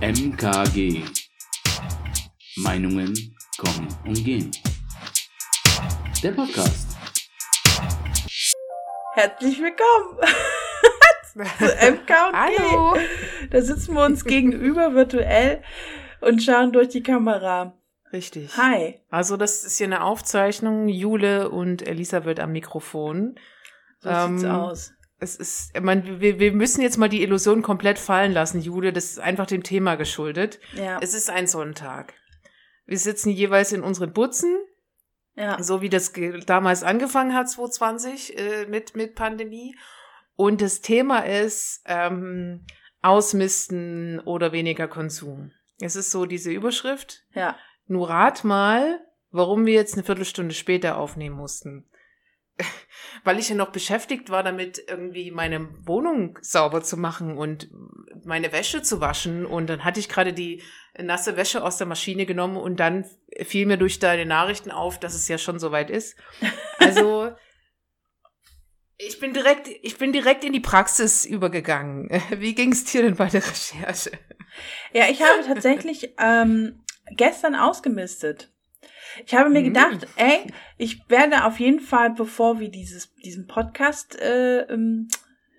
MKG. Meinungen kommen und gehen. Der Podcast. Herzlich willkommen zu MKG. Hallo. Da sitzen wir uns gegenüber virtuell und schauen durch die Kamera. Richtig. Hi. Also das ist hier eine Aufzeichnung. Jule und Elisa wird am Mikrofon. So sieht's Ähm, aus. Es ist, ich meine, wir, wir müssen jetzt mal die Illusion komplett fallen lassen, Jule. Das ist einfach dem Thema geschuldet. Ja. Es ist ein Sonntag. Wir sitzen jeweils in unseren Butzen, ja. so wie das damals angefangen hat, 2020, äh, mit, mit Pandemie. Und das Thema ist ähm, Ausmisten oder weniger Konsum. Es ist so diese Überschrift. Ja. Nur rat mal, warum wir jetzt eine Viertelstunde später aufnehmen mussten. Weil ich ja noch beschäftigt war damit, irgendwie meine Wohnung sauber zu machen und meine Wäsche zu waschen. Und dann hatte ich gerade die nasse Wäsche aus der Maschine genommen und dann fiel mir durch deine Nachrichten auf, dass es ja schon soweit ist. Also ich bin direkt, ich bin direkt in die Praxis übergegangen. Wie ging es dir denn bei der Recherche? Ja, ich habe tatsächlich ähm, gestern ausgemistet. Ich habe mir Mhm. gedacht, ey, ich werde auf jeden Fall, bevor wir dieses, diesen Podcast äh, ähm,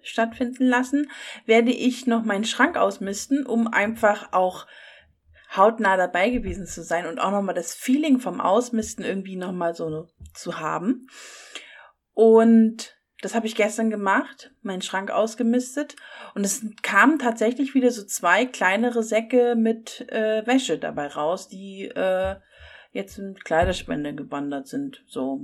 stattfinden lassen, werde ich noch meinen Schrank ausmisten, um einfach auch hautnah dabei gewesen zu sein und auch nochmal das Feeling vom Ausmisten irgendwie nochmal so zu haben. Und das habe ich gestern gemacht, meinen Schrank ausgemistet. Und es kamen tatsächlich wieder so zwei kleinere Säcke mit äh, Wäsche dabei raus, die äh, jetzt in Kleiderspende gewandert sind. So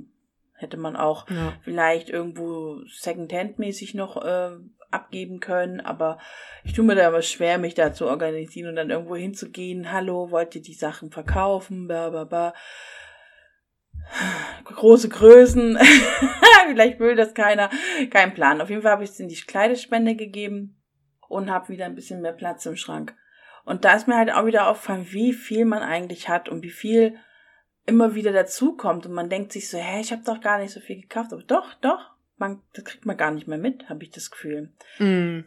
hätte man auch Ja. vielleicht irgendwo Secondhand-mäßig noch äh, abgeben können, aber ich tue mir da aber schwer, mich da zu organisieren und dann irgendwo hinzugehen. Hallo, wollt ihr die Sachen verkaufen? Ba, ba, ba. Große Größen. vielleicht will das keiner. Kein Plan. Auf jeden Fall habe ich es in die Kleiderspende gegeben und habe wieder ein bisschen mehr Platz im Schrank. Und da ist mir halt auch wieder aufgefallen, wie viel man eigentlich hat und wie viel immer wieder dazukommt und man denkt sich so, hä, ich habe doch gar nicht so viel gekauft, aber doch, doch, man, das kriegt man gar nicht mehr mit, habe ich das Gefühl. Mm,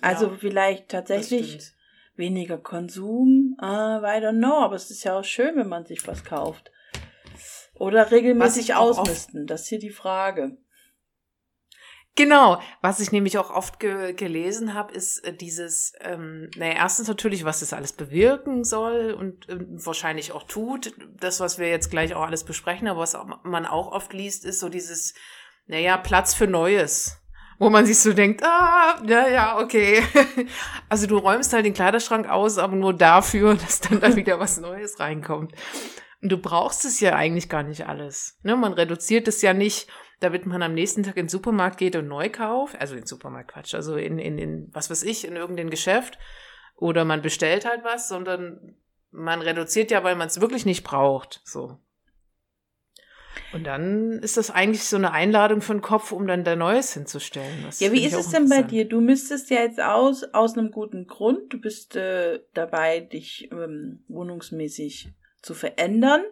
Also Ja, vielleicht tatsächlich weniger Konsum, äh, I don't know, aber es ist ja auch schön, wenn man sich was kauft. Oder regelmäßig ausmisten, das ist hier die Frage. Genau, was ich nämlich auch oft ge gelesen habe, ist äh, dieses, ähm, naja, erstens natürlich, was das alles bewirken soll und ähm, wahrscheinlich auch tut. Das, was wir jetzt gleich auch alles besprechen, aber was auch, man auch oft liest, ist so dieses, naja, Platz für Neues. Wo man sich so denkt, ah, ja, ja, okay. Also du räumst halt den Kleiderschrank aus, aber nur dafür, dass dann da wieder was Neues reinkommt. Und du brauchst es ja eigentlich gar nicht alles. Ne? Man reduziert es ja nicht, damit man am nächsten Tag in den Supermarkt geht und neu kauft. Also in den Supermarkt, Quatsch. Also in, in, in, was weiß ich, in irgendein Geschäft. Oder man bestellt halt was, sondern man reduziert ja, weil man es wirklich nicht braucht. So. Und dann ist das eigentlich so eine Einladung für den Kopf, um dann da Neues hinzustellen. Das Ja, wie ist es denn bei dir? Du müsstest ja jetzt aus, aus einem guten Grund, du bist äh, dabei, dich ähm, wohnungsmäßig zu verändern.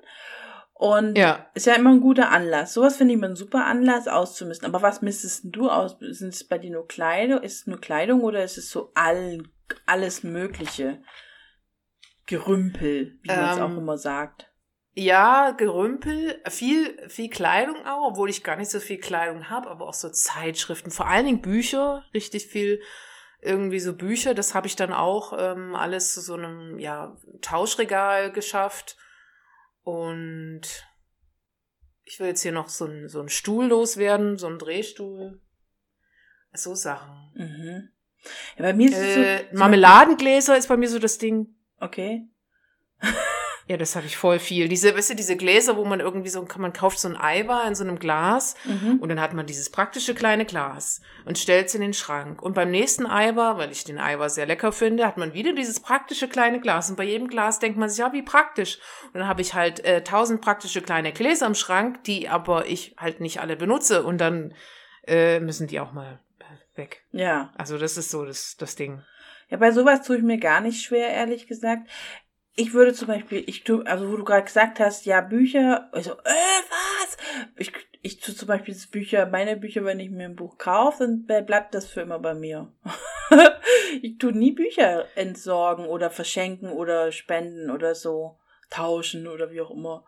Und Ja. ist ja immer ein guter Anlass. Sowas finde ich immer ein super Anlass auszumisten. Aber was mistest denn du aus? Sind es bei dir nur Kleidung? Ist es nur Kleidung oder ist es so all, alles Mögliche? Gerümpel, wie man es Ähm, auch immer sagt. Ja, Gerümpel, viel, viel Kleidung auch, obwohl ich gar nicht so viel Kleidung habe, aber auch so Zeitschriften, vor allen Dingen Bücher, richtig viel irgendwie so Bücher, das habe ich dann auch ähm, alles zu so einem ja, Tauschregal geschafft. Und ich will jetzt hier noch so ein, so ein Stuhl loswerden, so ein Drehstuhl. So Sachen. Mhm. Ja, bei mir ist es Äh, so. Marmeladengläser ist bei mir so das Ding. Okay. Ja, das habe ich voll viel. Diese, weißt du, diese Gläser, wo man irgendwie so, man kauft so ein Eimer in so einem Glas Mhm. und dann hat man dieses praktische kleine Glas und stellt es in den Schrank. Und beim nächsten Eimer, weil ich den Eimer sehr lecker finde, hat man wieder dieses praktische kleine Glas. Und bei jedem Glas denkt man sich, ja, wie praktisch. Und dann habe ich halt äh, tausend praktische kleine Gläser im Schrank, die aber ich halt nicht alle benutze. Und dann äh, müssen die auch mal äh, weg. Ja. Also das ist so das, das Ding. Ja, bei sowas tue ich mir gar nicht schwer, ehrlich gesagt. Ich würde zum Beispiel, ich tue, also wo du gerade gesagt hast, ja, Bücher, also, äh, was? Ich, ich tue zum Beispiel Bücher, meine Bücher, wenn ich mir ein Buch kaufe, dann bleibt das für immer bei mir. ich tue nie Bücher entsorgen oder verschenken oder spenden oder so, tauschen oder wie auch immer.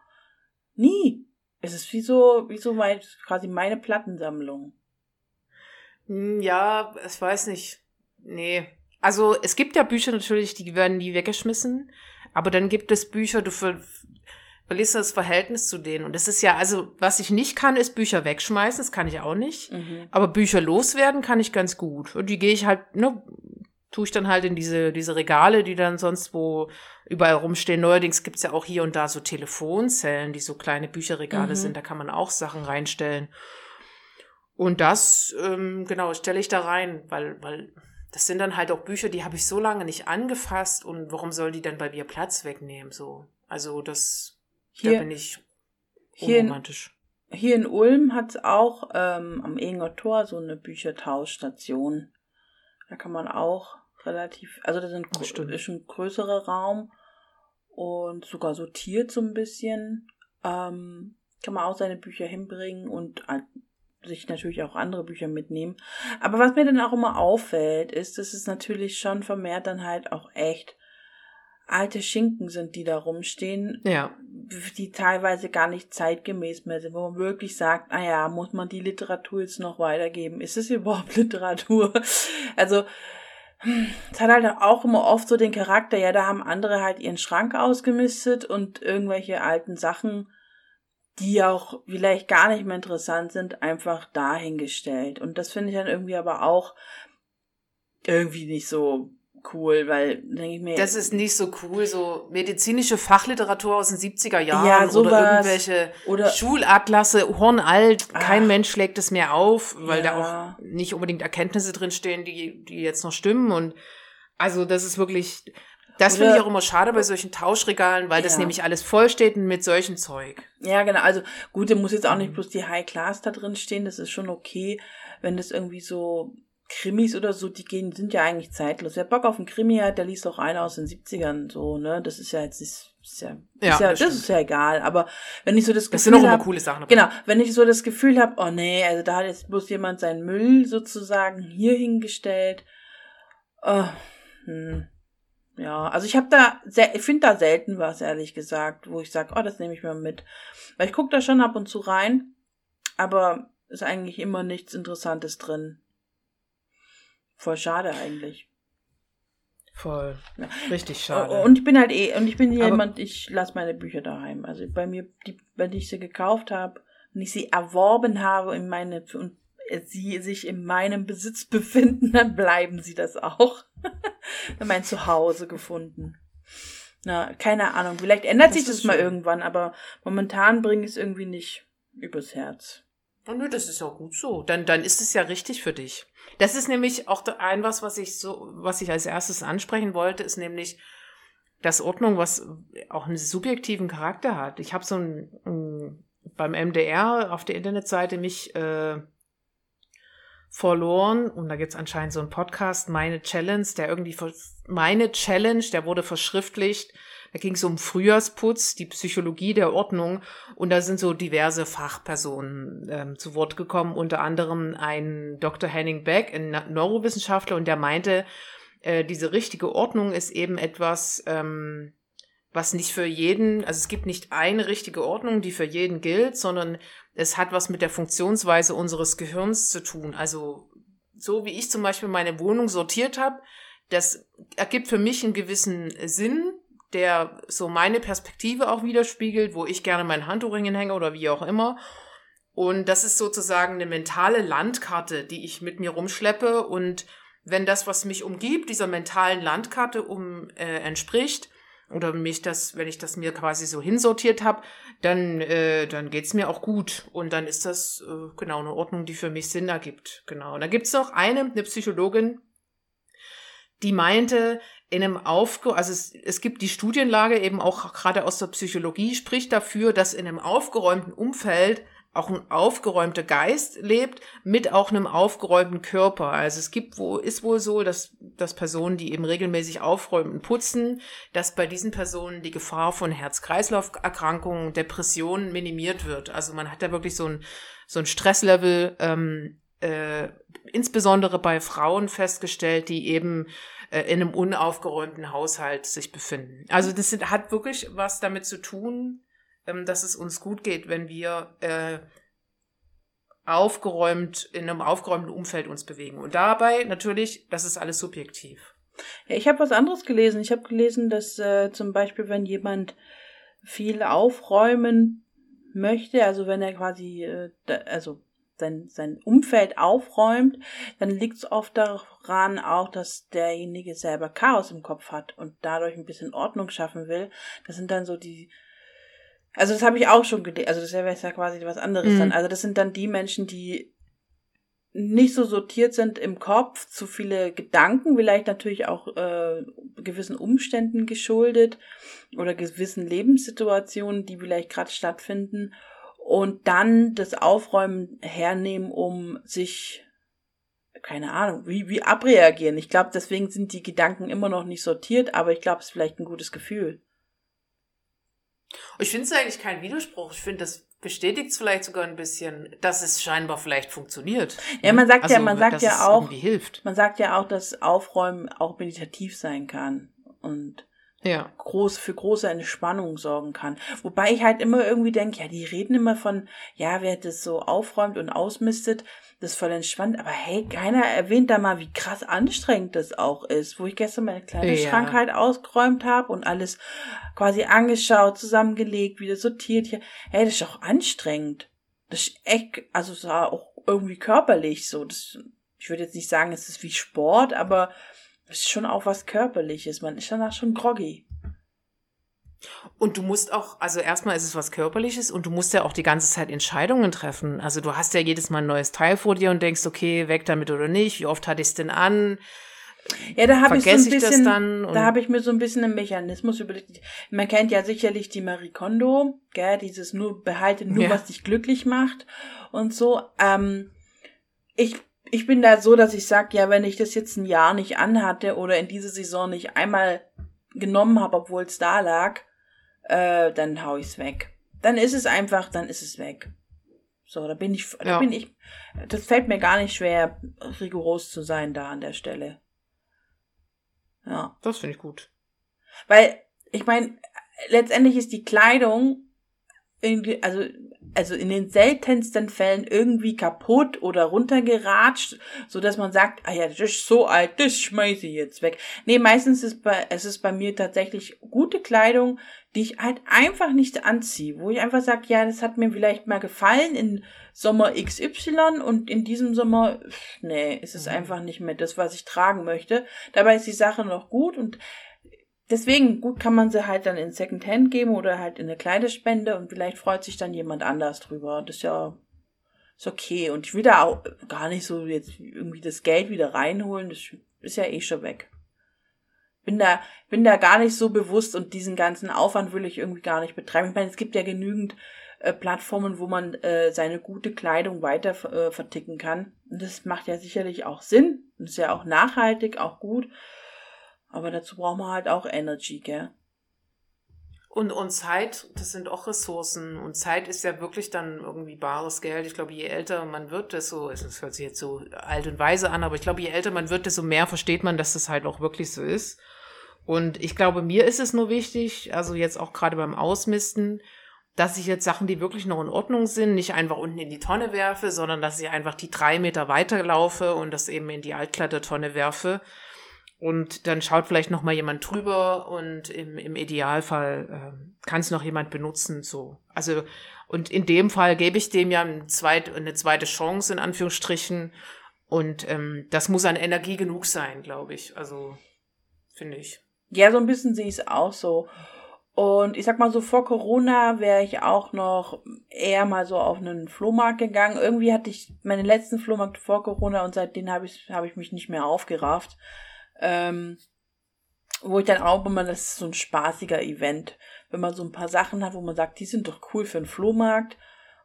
Nie. Es ist wie so, wie so mein, quasi meine Plattensammlung. Hm, Ja, ich weiß nicht. Nee. Also es gibt ja Bücher natürlich, die werden nie weggeschmissen, aber dann gibt es Bücher, du ver verlierst das Verhältnis zu denen. Und das ist ja, also was ich nicht kann, ist Bücher wegschmeißen, das kann ich auch nicht. Mhm. Aber Bücher loswerden kann ich ganz gut. Und die gehe ich halt, ne, tue ich dann halt in diese, diese Regale, die dann sonst wo überall rumstehen. Neuerdings gibt's ja auch hier und da so Telefonzellen, die so kleine Bücherregale Mhm. sind. Da kann man auch Sachen reinstellen. Und das, ähm, genau, stelle ich da rein, weil, weil das sind dann halt auch Bücher, die habe ich so lange nicht angefasst und warum sollen die dann bei mir Platz wegnehmen? So, also das, da Hier, bin ich hier in- unromantisch. hier in Ulm hat's auch ähm, am Enger Tor so eine Büchertauschstation. Da kann man auch relativ, also das sind, ist ein größerer Raum und sogar sortiert so ein bisschen. Ähm, kann man auch seine Bücher hinbringen und halt sich natürlich auch andere Bücher mitnehmen. Aber was mir dann auch immer auffällt, ist, dass es natürlich schon vermehrt dann halt auch echt alte Schinken sind, die da rumstehen, Ja, die teilweise gar nicht zeitgemäß mehr sind, wo man wirklich sagt, ah ja, muss man die Literatur jetzt noch weitergeben? Ist es überhaupt Literatur? Also, es hat halt auch immer oft so den Charakter, ja, da haben andere halt ihren Schrank ausgemistet und irgendwelche alten Sachen, die auch vielleicht gar nicht mehr interessant sind, einfach dahingestellt. Und das finde ich dann irgendwie aber auch irgendwie nicht so cool, weil, denke ich mir, das ist nicht so cool, so medizinische Fachliteratur aus den 70er Jahren Ja, oder irgendwelche oder Schulatlasse, hornalt, kein Ach. Mensch schlägt es mehr auf, weil da Ja. auch nicht unbedingt Erkenntnisse drinstehen, die, die jetzt noch stimmen. Und also das ist wirklich, das finde ich auch immer schade bei solchen Tauschregalen, weil das Ja. nämlich alles vollsteht mit solchem Zeug. Ja, genau. Also gut, da muss jetzt auch nicht bloß die High Class da drin stehen. Das ist schon okay, wenn das irgendwie so Krimis oder so, die gehen, sind ja eigentlich zeitlos. Wer Bock auf einen Krimi hat, der liest auch einen aus den 70ern so, ne? Das ist ja jetzt nicht, ist ja, Ja, ist ja das das, ist ja egal. Aber wenn ich so das Gefühl Das sind auch immer hab- coole Sachen. dabei. Genau, wenn ich so das Gefühl habe, oh nee, also da hat jetzt bloß jemand seinen Müll sozusagen hier hingestellt. Oh, hm. Ja, also ich habe da, sel- ich finde da selten was, ehrlich gesagt, wo ich sage, oh, das nehme ich mal mit. Weil ich gucke da schon ab und zu rein, aber ist eigentlich immer nichts Interessantes drin. Voll schade eigentlich. Voll. Ja. Richtig schade. Und ich bin halt eh, und ich bin Aber- jemand, ich lasse meine Bücher daheim. Also bei mir, die, wenn ich sie gekauft habe, wenn ich sie erworben habe in meine und sie sich in meinem Besitz befinden, dann bleiben sie das auch. in mein Zuhause gefunden. Na, keine Ahnung. Vielleicht ändert Das sich das mal schön. irgendwann, aber momentan bringe ich es irgendwie nicht übers Herz. Oh, nö, das ist auch gut so. Dann, dann ist es ja richtig für dich. Das ist nämlich auch ein was, was ich so, was ich als erstes ansprechen wollte, ist nämlich, dass Ordnung, was auch einen subjektiven Charakter hat. Ich habe so ein, ein beim MDR auf der Internetseite mich äh, verloren und da gibt's anscheinend so einen Podcast, meine Challenge, der irgendwie meine Challenge, der wurde verschriftlicht. Da ging es um Frühjahrsputz, die Psychologie der Ordnung und da sind so diverse Fachpersonen ähm, zu Wort gekommen, unter anderem ein Dr. Henning Beck, ein Neurowissenschaftler, und der meinte, äh, diese richtige Ordnung ist eben etwas, ähm, was nicht für jeden, also es gibt nicht eine richtige Ordnung, die für jeden gilt, sondern es hat was mit der Funktionsweise unseres Gehirns zu tun. Also so wie ich zum Beispiel meine Wohnung sortiert habe, das ergibt für mich einen gewissen Sinn, der so meine Perspektive auch widerspiegelt, wo ich gerne mein Handtuch hinhänge oder wie auch immer. Und das ist sozusagen eine mentale Landkarte, die ich mit mir rumschleppe. Und wenn das, was mich umgibt, dieser mentalen Landkarte um äh, entspricht, oder mich das, wenn ich das mir quasi so hinsortiert habe, dann, äh, dann geht's mir auch gut. Und dann ist das äh, genau eine Ordnung, die für mich Sinn ergibt. Genau. Und da gibt's noch eine, eine Psychologin, die meinte, in einem Aufge also es, es gibt die Studienlage eben auch gerade aus der Psychologie spricht dafür, dass in einem aufgeräumten Umfeld auch ein aufgeräumter Geist lebt mit auch einem aufgeräumten Körper. Also es gibt wo ist wohl so, dass dass Personen, die eben regelmäßig aufräumen putzen, dass bei diesen Personen die Gefahr von Herz-Kreislauf-Erkrankungen, Depressionen minimiert wird. Also man hat da wirklich so ein so ein Stresslevel ähm, äh, insbesondere bei Frauen festgestellt, die eben äh, in einem unaufgeräumten Haushalt sich befinden. Also das sind, hat wirklich was damit zu tun, ähm, dass es uns gut geht, wenn wir äh, aufgeräumt, in einem aufgeräumten Umfeld uns bewegen. Und dabei natürlich, das ist alles subjektiv. Ja, ich habe was anderes gelesen. Ich habe gelesen, dass äh, zum Beispiel, wenn jemand viel aufräumen möchte, also wenn er quasi, äh, da, also sein, sein Umfeld aufräumt, dann liegt es oft daran auch, dass derjenige selber Chaos im Kopf hat und dadurch ein bisschen Ordnung schaffen will. Das sind dann so die, also das habe ich auch schon gelesen, also das wäre ja quasi was anderes Mhm. dann. Also das sind dann die Menschen, die nicht so sortiert sind im Kopf, zu viele Gedanken, vielleicht natürlich auch äh, gewissen Umständen geschuldet oder gewissen Lebenssituationen, die vielleicht gerade stattfinden und dann das Aufräumen hernehmen, um sich keine Ahnung, wie, wie abreagieren. Ich glaube, deswegen sind die Gedanken immer noch nicht sortiert, aber ich glaube, es ist vielleicht ein gutes Gefühl. Ich finde es eigentlich kein Widerspruch. Ich finde, das bestätigt es vielleicht sogar ein bisschen, dass es scheinbar vielleicht funktioniert. Ja, man sagt ja- also, man sagt dass ja auch- hilft. Man sagt ja auch, dass Aufräumen auch meditativ sein kann und Ja. groß für große Entspannung sorgen kann. Wobei ich halt immer irgendwie denke, ja, die reden immer von, ja, wer das so aufräumt und ausmistet, das ist voll entspannt. Aber hey, keiner erwähnt da mal, wie krass anstrengend das auch ist. Wo ich gestern meine Kleiderschrank Ja. halt ausgeräumt habe und alles quasi angeschaut, zusammengelegt, wieder sortiert hier. Hey, das ist auch anstrengend. Das ist echt, also es war auch irgendwie körperlich so. Das, ich würde jetzt nicht sagen, es ist wie Sport, aber ist schon auch was Körperliches. Man ist danach schon groggy. Und du musst auch, also erstmal ist es was Körperliches und du musst ja auch die ganze Zeit Entscheidungen treffen. Also du hast ja jedes Mal ein neues Teil vor dir und denkst, okay, weg damit oder nicht. Wie oft hatte ich es denn an? Ja, da habe ich so ein bisschen, da habe ich mir so ein bisschen einen Mechanismus überlegt. Man kennt ja sicherlich die Marie Kondo, gell, dieses nur behalte nur, Ja. was dich glücklich macht und so. Ähm, ich ich bin da so, dass ich sag, ja, wenn ich das jetzt ein Jahr nicht anhatte oder in dieser Saison nicht einmal genommen habe, obwohl es da lag, äh, dann hau ich's weg. Dann ist es einfach, dann ist es weg. So, da bin ich, da Ja. bin ich, das fällt mir gar nicht schwer, rigoros zu sein da an der Stelle. Ja. Das finde ich gut. Weil, ich meine, letztendlich ist die Kleidung irgendwie, also, also in den seltensten Fällen irgendwie kaputt oder runtergeratscht, so dass man sagt, ah ja, das ist so alt, das schmeiße ich jetzt weg. Nee, meistens ist bei, es ist bei mir tatsächlich gute Kleidung, die ich halt einfach nicht anziehe, wo ich einfach sage, ja, das hat mir vielleicht mal gefallen in Sommer XY und in diesem Sommer, pff, nee, ist es Mhm. einfach nicht mehr das, was ich tragen möchte. Dabei ist die Sache noch gut und deswegen gut kann man sie halt dann in Secondhand geben oder halt in eine Kleiderspende und vielleicht freut sich dann jemand anders drüber. Das ist ja ist okay und ich will da auch gar nicht so jetzt irgendwie das Geld wieder reinholen, das ist ja eh schon weg. Bin da bin da gar nicht so bewusst und diesen ganzen Aufwand will ich irgendwie gar nicht betreiben. Ich meine, es gibt ja genügend äh, Plattformen, wo man äh, seine gute Kleidung weiter äh, verticken kann. Und das macht ja sicherlich auch Sinn. Und ist ja auch nachhaltig, auch gut. Aber dazu braucht man halt auch Energy, gell? Und, und Zeit, das sind auch Ressourcen. Und Zeit ist ja wirklich dann irgendwie bares Geld. Ich glaube, je älter man wird, desto, es hört sich jetzt so alt und weise an, aber ich glaube, je älter man wird, desto mehr versteht man, dass das halt auch wirklich so ist. Und ich glaube, mir ist es nur wichtig, also jetzt auch gerade beim Ausmisten, dass ich jetzt Sachen, die wirklich noch in Ordnung sind, nicht einfach unten in die Tonne werfe, sondern dass ich einfach die drei Meter weiterlaufe und das eben in die Altkleidertonne werfe. Und dann schaut vielleicht noch mal jemand drüber und im, im Idealfall ähm, kann es noch jemand benutzen. So, also und in dem Fall gebe ich dem ja ein zweit, eine zweite Chance in Anführungsstrichen. Und ähm, das muss an Energie genug sein, glaube ich. Also finde ich. Ja, so ein bisschen sehe ich es auch so. Und ich sag mal so, vor Corona wäre ich auch noch eher mal so auf einen Flohmarkt gegangen. Irgendwie hatte ich meine letzten Flohmarkt vor Corona und seitdem habe ich, habe ich mich nicht mehr aufgerafft. Ähm, wo ich dann auch immer, das ist so ein spaßiger Event, wenn man so ein paar Sachen hat, wo man sagt, die sind doch cool für einen Flohmarkt.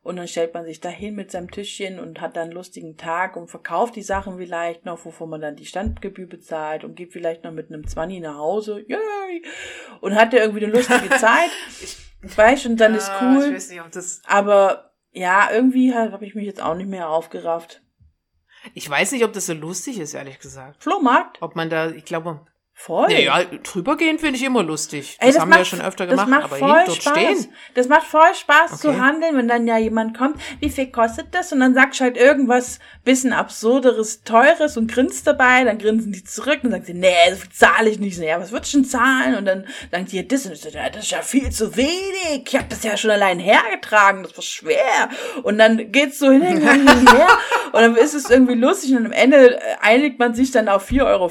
Und dann stellt man sich da hin mit seinem Tischchen und hat dann einen lustigen Tag und verkauft die Sachen vielleicht noch, wovon man dann die Standgebühr bezahlt und geht vielleicht noch mit einem Zwanni nach Hause. Yay! Und hat ja irgendwie eine lustige Zeit. Weißt du, und dann ist Ich cool. weiß nicht, ob das. Aber ja, irgendwie habe ich mich jetzt auch nicht mehr aufgerafft. Ich weiß nicht, ob das so lustig ist, ehrlich gesagt. Flohmarkt? Ob man da, ich glaube, Voll. naja, drüber gehen finde ich immer lustig. Ey, das, haben wir ja macht- schon öfter das gemacht, macht aber voll hin, dort Spaß. stehen. Das macht voll Spaß zu Okay. handeln, wenn dann ja jemand kommt, wie viel kostet das? Und dann sagst du halt irgendwas bisschen absurderes, teures und grinst dabei, dann grinsen die zurück und sagen sie, nee, so viel zahle ich nicht. So, ja, was würdest du denn zahlen? Und dann sagen die, ja, das, und so, ja, das ist ja viel zu wenig. Ich habe das ja schon allein hergetragen, das war schwer. Und dann geht's so hin, hin, hin, hin, her. Und dann ist es irgendwie lustig und am Ende äh, einigt man sich dann auf 4,50 Euro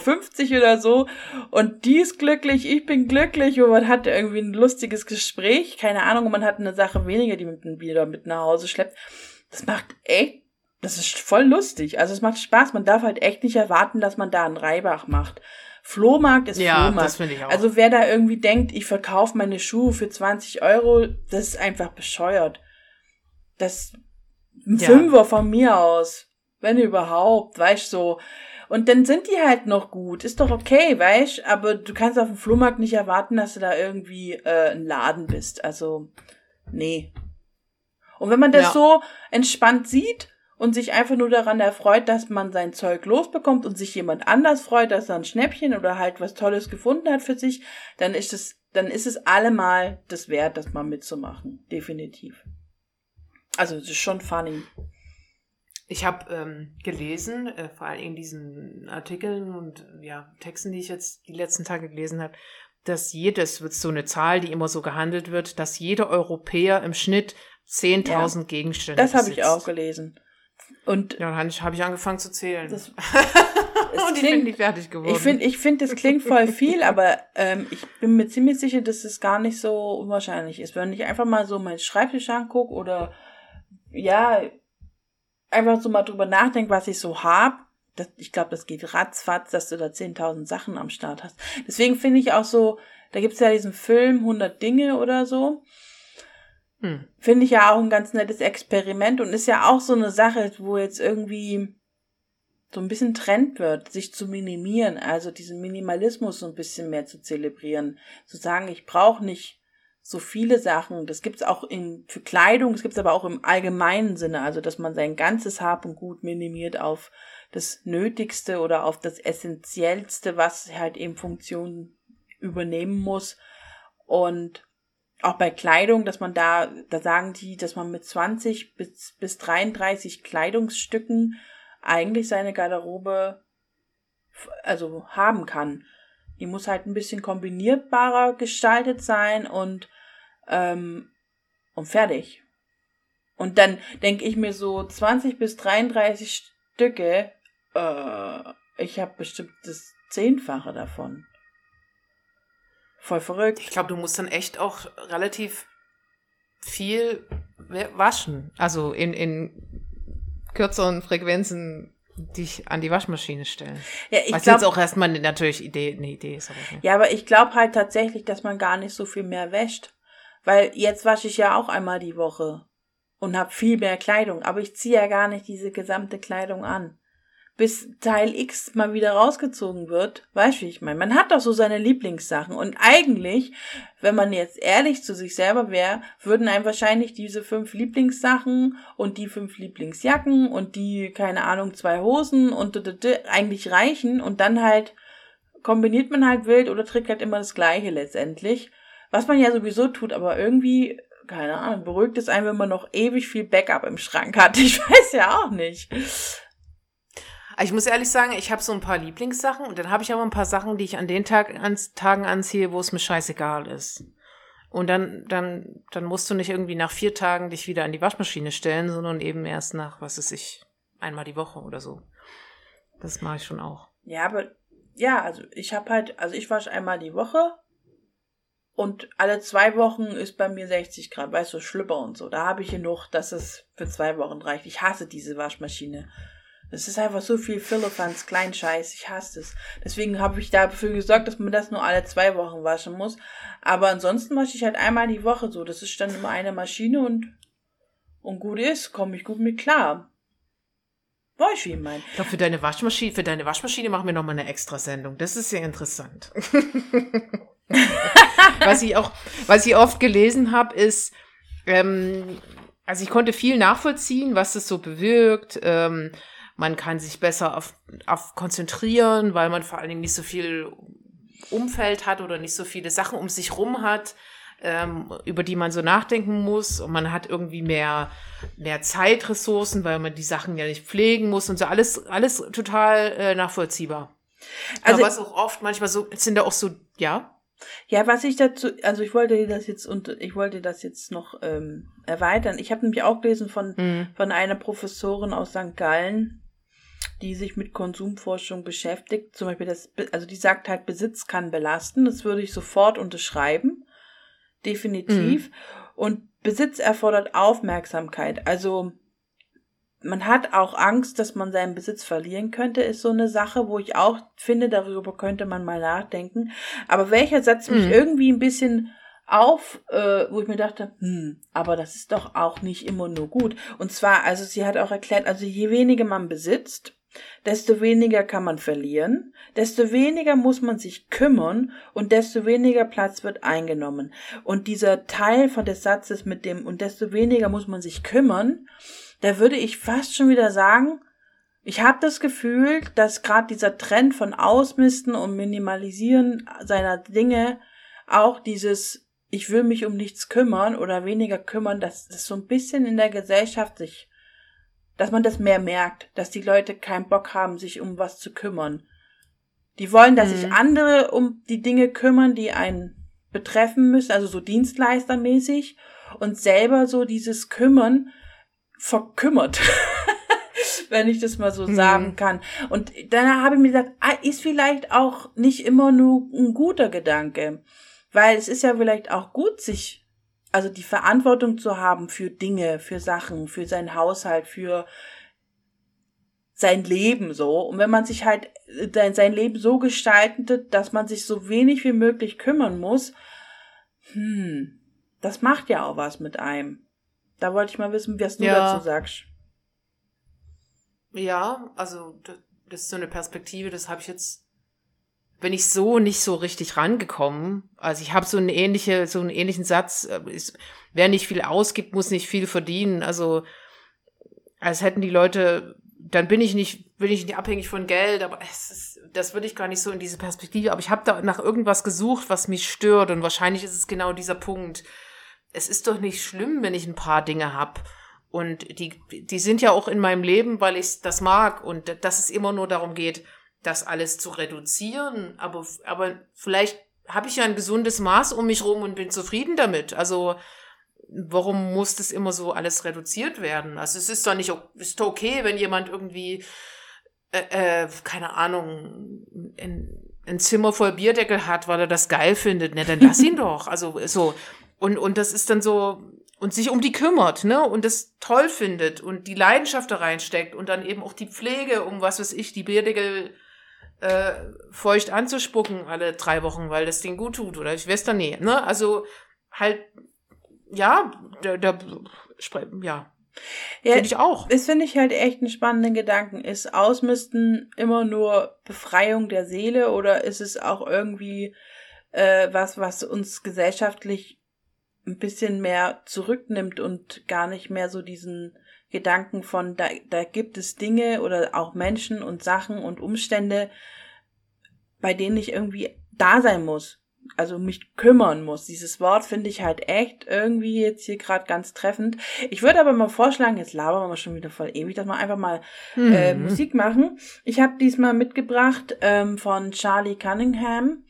oder so. Und die ist glücklich, ich bin glücklich und man hat irgendwie ein lustiges Gespräch. Keine Ahnung, und man hat eine Sache weniger, die man wieder mit nach Hause schleppt. Das macht echt, das ist voll lustig. Also es macht Spaß. Man darf halt echt nicht erwarten, dass man da einen Reibach macht. Flohmarkt ist Ja, Flohmarkt. das finde ich auch. Also wer da irgendwie denkt, ich verkaufe meine Schuhe für 20 Euro, das ist einfach bescheuert. Das ein Ja. Fünfer von mir aus. Wenn überhaupt, weißt so. Und dann sind die halt noch gut. Ist doch okay, weißt Aber du kannst auf dem Flohmarkt nicht erwarten, dass du da irgendwie äh, ein Laden bist. Also, nee. Und wenn man das Ja. so entspannt sieht und sich einfach nur daran erfreut, dass man sein Zeug losbekommt und sich jemand anders freut, dass er ein Schnäppchen oder halt was Tolles gefunden hat für sich, dann ist es, dann ist es allemal das wert, das mal mitzumachen. Definitiv. Also, es ist schon funny. Ich habe ähm, gelesen, äh, vor allem in diesen Artikeln und ja, Texten, die ich jetzt die letzten Tage gelesen habe, dass jedes, wird so eine Zahl, die immer so gehandelt wird, dass jeder Europäer im Schnitt 10.000 Gegenstände Das habe ich auch gelesen. Und Ja, dann habe ich, angefangen zu zählen. das, und ich bin nicht fertig geworden. ich finde, ich finde, das klingt voll viel, aber ähm, ich bin mir ziemlich sicher, dass es gar nicht so unwahrscheinlich ist. Wenn ich einfach mal so meinen Schreibtisch angucke oder ja, einfach so mal drüber nachdenke, was ich so hab, das, ich glaube, das geht ratzfatz, dass du da 10.000 Sachen am Start hast. Deswegen finde ich auch so, da gibt's ja diesen Film 100 Dinge oder so. hm. Finde ich ja auch ein ganz nettes Experiment und ist ja auch so eine Sache, wo jetzt irgendwie so ein bisschen Trend wird, sich zu minimieren, also diesen Minimalismus so ein bisschen mehr zu zelebrieren, zu sagen, ich brauche nicht so viele Sachen. Das gibt's auch in, für Kleidung, das gibt's aber auch im allgemeinen Sinne, also dass man sein ganzes Hab und Gut minimiert auf das Nötigste oder auf das Essentiellste, was halt eben Funktion übernehmen muss. Und auch bei Kleidung, dass man da, da sagen die, dass man mit 20 bis, bis 33 Kleidungsstücken eigentlich seine Garderobe also haben kann. Die muss halt ein bisschen kombinierbarer gestaltet sein und ähm, und fertig. Und dann denke ich mir so 20 bis 33 Stücke, äh, ich habe bestimmt das Zehnfache davon. Voll verrückt. Ich glaube, du musst dann echt auch relativ viel wa- waschen. Also in, in kürzeren Frequenzen dich an die Waschmaschine stellen. Ja, ich Was glaube jetzt auch erstmal natürlich Idee, eine Idee ist. Aber, ne? Ja, aber ich glaube halt tatsächlich, dass man gar nicht so viel mehr wäscht. Weil jetzt wasche ich ja auch einmal die Woche und habe viel mehr Kleidung, aber ich ziehe ja gar nicht diese gesamte Kleidung an. Bis Teil X mal wieder rausgezogen wird, weißt du, wie ich meine? Man hat doch so seine Lieblingssachen und eigentlich, wenn man jetzt ehrlich zu sich selber wäre, würden einem wahrscheinlich diese fünf Lieblingssachen und die fünf Lieblingsjacken und die, keine Ahnung, zwei Hosen und d- d- d- eigentlich reichen und dann halt kombiniert man halt wild oder trägt halt immer das Gleiche letztendlich. Was man ja sowieso tut, aber irgendwie, keine Ahnung, beruhigt es einen, wenn man noch ewig viel Backup im Schrank hat. Ich weiß ja auch nicht. Ich muss ehrlich sagen, ich habe so ein paar Lieblingssachen und dann habe ich aber ein paar Sachen, die ich an den Tag, ans, Tagen anziehe, wo es mir scheißegal ist. Und dann, dann, dann musst du nicht irgendwie nach vier Tagen dich wieder an die Waschmaschine stellen, sondern eben erst nach, was weiß ich, einmal die Woche oder so. Das mache ich schon auch. Ja, aber ja, also ich habe halt, also ich wasche einmal die Woche und alle zwei Wochen ist bei mir 60 Grad, weißt du, Schlüpper und so. Da habe ich genug, dass es für zwei Wochen reicht. Ich hasse diese Waschmaschine. Das ist einfach so viel Philippans, Kleinscheiß. Ich hasse es. Deswegen habe ich dafür gesorgt, dass man das nur alle zwei Wochen waschen muss. Aber ansonsten wasche ich halt einmal die Woche so. Das ist dann immer eine Maschine und, und gut ist, komme ich gut mit klar. Weiß ich, wie ich mein. Ich glaube, für deine Waschmaschine, für deine Waschmaschine machen wir nochmal eine extra Sendung. Das ist sehr interessant. was ich auch, was ich oft gelesen habe, ist, ähm, also ich konnte viel nachvollziehen, was das so bewirkt, ähm, man kann sich besser auf, auf konzentrieren, weil man vor allen Dingen nicht so viel Umfeld hat oder nicht so viele Sachen um sich rum hat, ähm, über die man so nachdenken muss. Und man hat irgendwie mehr, mehr Zeitressourcen, weil man die Sachen ja nicht pflegen muss und so. Alles, alles total äh, nachvollziehbar. Also, Aber was auch oft manchmal so, sind da auch so, ja. Ja, was ich dazu, also ich wollte das jetzt und ich wollte das jetzt noch ähm, erweitern. Ich habe nämlich auch gelesen von, mhm. von einer Professorin aus St. Gallen, die sich mit Konsumforschung beschäftigt. Zum Beispiel das, also die sagt halt, Besitz kann belasten. Das würde ich sofort unterschreiben. Definitiv. Mhm. Und Besitz erfordert Aufmerksamkeit. Also man hat auch Angst, dass man seinen Besitz verlieren könnte, ist so eine Sache, wo ich auch finde, darüber könnte man mal nachdenken. Aber welcher Satz mich mhm. irgendwie ein bisschen auf, äh, wo ich mir dachte, hm, aber das ist doch auch nicht immer nur gut. Und zwar, also sie hat auch erklärt, also je weniger man besitzt, desto weniger kann man verlieren, desto weniger muss man sich kümmern und desto weniger Platz wird eingenommen. Und dieser Teil von des Satzes mit dem und desto weniger muss man sich kümmern, da würde ich fast schon wieder sagen, ich habe das Gefühl, dass gerade dieser Trend von Ausmisten und Minimalisieren seiner Dinge auch dieses ich will mich um nichts kümmern oder weniger kümmern, dass das so ein bisschen in der Gesellschaft sich, dass man das mehr merkt, dass die Leute keinen Bock haben, sich um was zu kümmern. Die wollen, dass mhm. sich andere um die Dinge kümmern, die einen betreffen müssen, also so dienstleistermäßig und selber so dieses Kümmern verkümmert. wenn ich das mal so mhm. sagen kann. Und dann habe ich mir gesagt, ah, ist vielleicht auch nicht immer nur ein guter Gedanke. Weil es ist ja vielleicht auch gut, sich, also die Verantwortung zu haben für Dinge, für Sachen, für seinen Haushalt, für sein Leben so. Und wenn man sich halt äh, sein Leben so gestaltet, dass man sich so wenig wie möglich kümmern muss, hm, das macht ja auch was mit einem. Da wollte ich mal wissen, was du ja. dazu sagst. Ja, also das ist so eine Perspektive, das habe ich jetzt bin ich so nicht so richtig rangekommen. Also ich habe so einen ähnliche, so einen ähnlichen Satz, äh, ist, wer nicht viel ausgibt, muss nicht viel verdienen. Also als hätten die Leute, dann bin ich nicht, bin ich nicht abhängig von Geld, aber es ist, das würde ich gar nicht so in diese Perspektive. Aber ich habe da nach irgendwas gesucht, was mich stört und wahrscheinlich ist es genau dieser Punkt es ist doch nicht schlimm, wenn ich ein paar Dinge hab. Und die, die sind ja auch in meinem Leben, weil ich das mag und dass es immer nur darum geht, das alles zu reduzieren. Aber, aber vielleicht habe ich ja ein gesundes Maß um mich rum und bin zufrieden damit. Also warum muss das immer so alles reduziert werden? Also es ist doch nicht, ist doch okay, wenn jemand irgendwie, äh, äh, keine Ahnung, ein, ein Zimmer voll Bierdeckel hat, weil er das geil findet. Ne, dann lass ihn doch. Also so, und, und das ist dann so, und sich um die kümmert, ne, und das toll findet und die Leidenschaft da reinsteckt und dann eben auch die Pflege, um was weiß ich, die Bierdeckel äh, feucht anzuspucken alle drei Wochen, weil das Ding gut tut oder ich weiß da nie, ne, also halt, ja, der, der, ja, ja, finde ich auch. Das finde ich halt echt einen spannenden Gedanken. Ist Ausmisten immer nur Befreiung der Seele oder ist es auch irgendwie äh, was, was uns gesellschaftlich ein bisschen mehr zurücknimmt und gar nicht mehr so diesen Gedanken von, da, da gibt es Dinge oder auch Menschen und Sachen und Umstände, bei denen ich irgendwie da sein muss. Also mich kümmern muss. Dieses Wort finde ich halt echt irgendwie jetzt hier gerade ganz treffend. Ich würde aber mal vorschlagen, jetzt labern wir schon wieder voll ewig, dass wir einfach mal mhm. äh, Musik machen. Ich habe diesmal mitgebracht ähm, von Charlie Cunningham.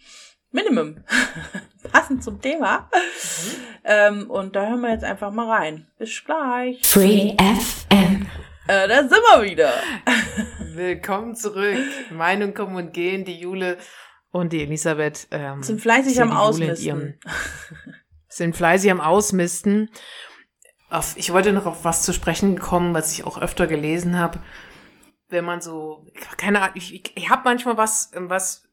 Minimum. Passend zum Thema. Mhm. Ähm, und da hören wir jetzt einfach mal rein. Bis gleich. Free FM. Äh, da sind wir wieder. Willkommen zurück. Meinung kommen und gehen. Die Jule und die Elisabeth ähm, sind fleißig am Ausmisten. Ihrem, sind fleißig am Ausmisten. Auf, ich wollte noch auf was zu sprechen kommen, was ich auch öfter gelesen habe. Wenn man so, keine Ahnung, ich, ich, ich habe manchmal was, was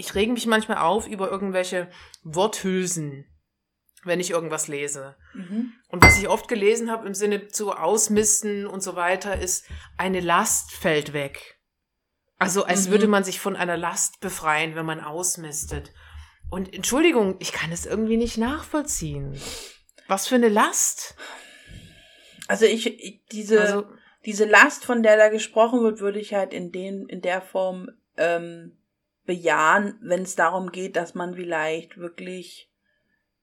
ich rege mich manchmal auf über irgendwelche Worthülsen, wenn ich irgendwas lese. Mhm. Und was ich oft gelesen habe im Sinne zu ausmisten und so weiter, ist, eine Last fällt weg. Also als mhm. würde man sich von einer Last befreien, wenn man ausmistet. Und Entschuldigung, ich kann es irgendwie nicht nachvollziehen. Was für eine Last? Also ich, ich diese. Also, diese Last, von der da gesprochen wird, würde ich halt in den, in der Form ähm, bejahen, wenn es darum geht, dass man vielleicht wirklich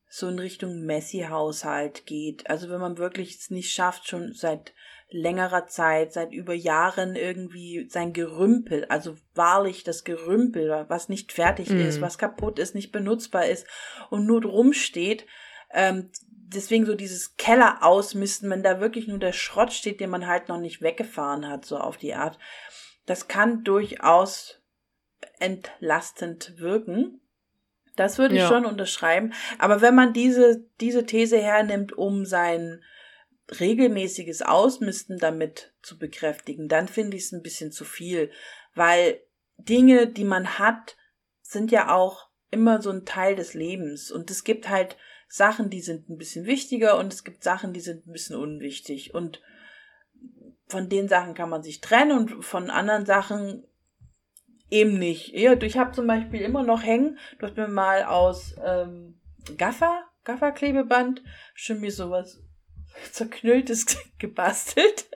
so in Richtung Messi-Haushalt geht. Also wenn man wirklich es nicht schafft, schon seit längerer Zeit, seit über Jahren irgendwie sein Gerümpel, also wahrlich das Gerümpel, was nicht fertig mm. ist, was kaputt ist, nicht benutzbar ist und nur drum steht, ähm, deswegen so dieses Keller ausmisten, wenn da wirklich nur der Schrott steht, den man halt noch nicht weggefahren hat, so auf die Art. Das kann durchaus entlastend wirken. Das würde ich ja. schon unterschreiben. Aber wenn man diese, diese These hernimmt, um sein regelmäßiges Ausmisten damit zu bekräftigen, dann finde ich es ein bisschen zu viel, weil Dinge, die man hat, sind ja auch immer so ein Teil des Lebens und es gibt halt Sachen, die sind ein bisschen wichtiger und es gibt Sachen, die sind ein bisschen unwichtig und von den Sachen kann man sich trennen und von anderen Sachen eben nicht. Ja, ich habe zum Beispiel immer noch hängen, du hast mir mal aus ähm, Gaffer, Gafferklebeband schon mir sowas zerknülltes gebastelt.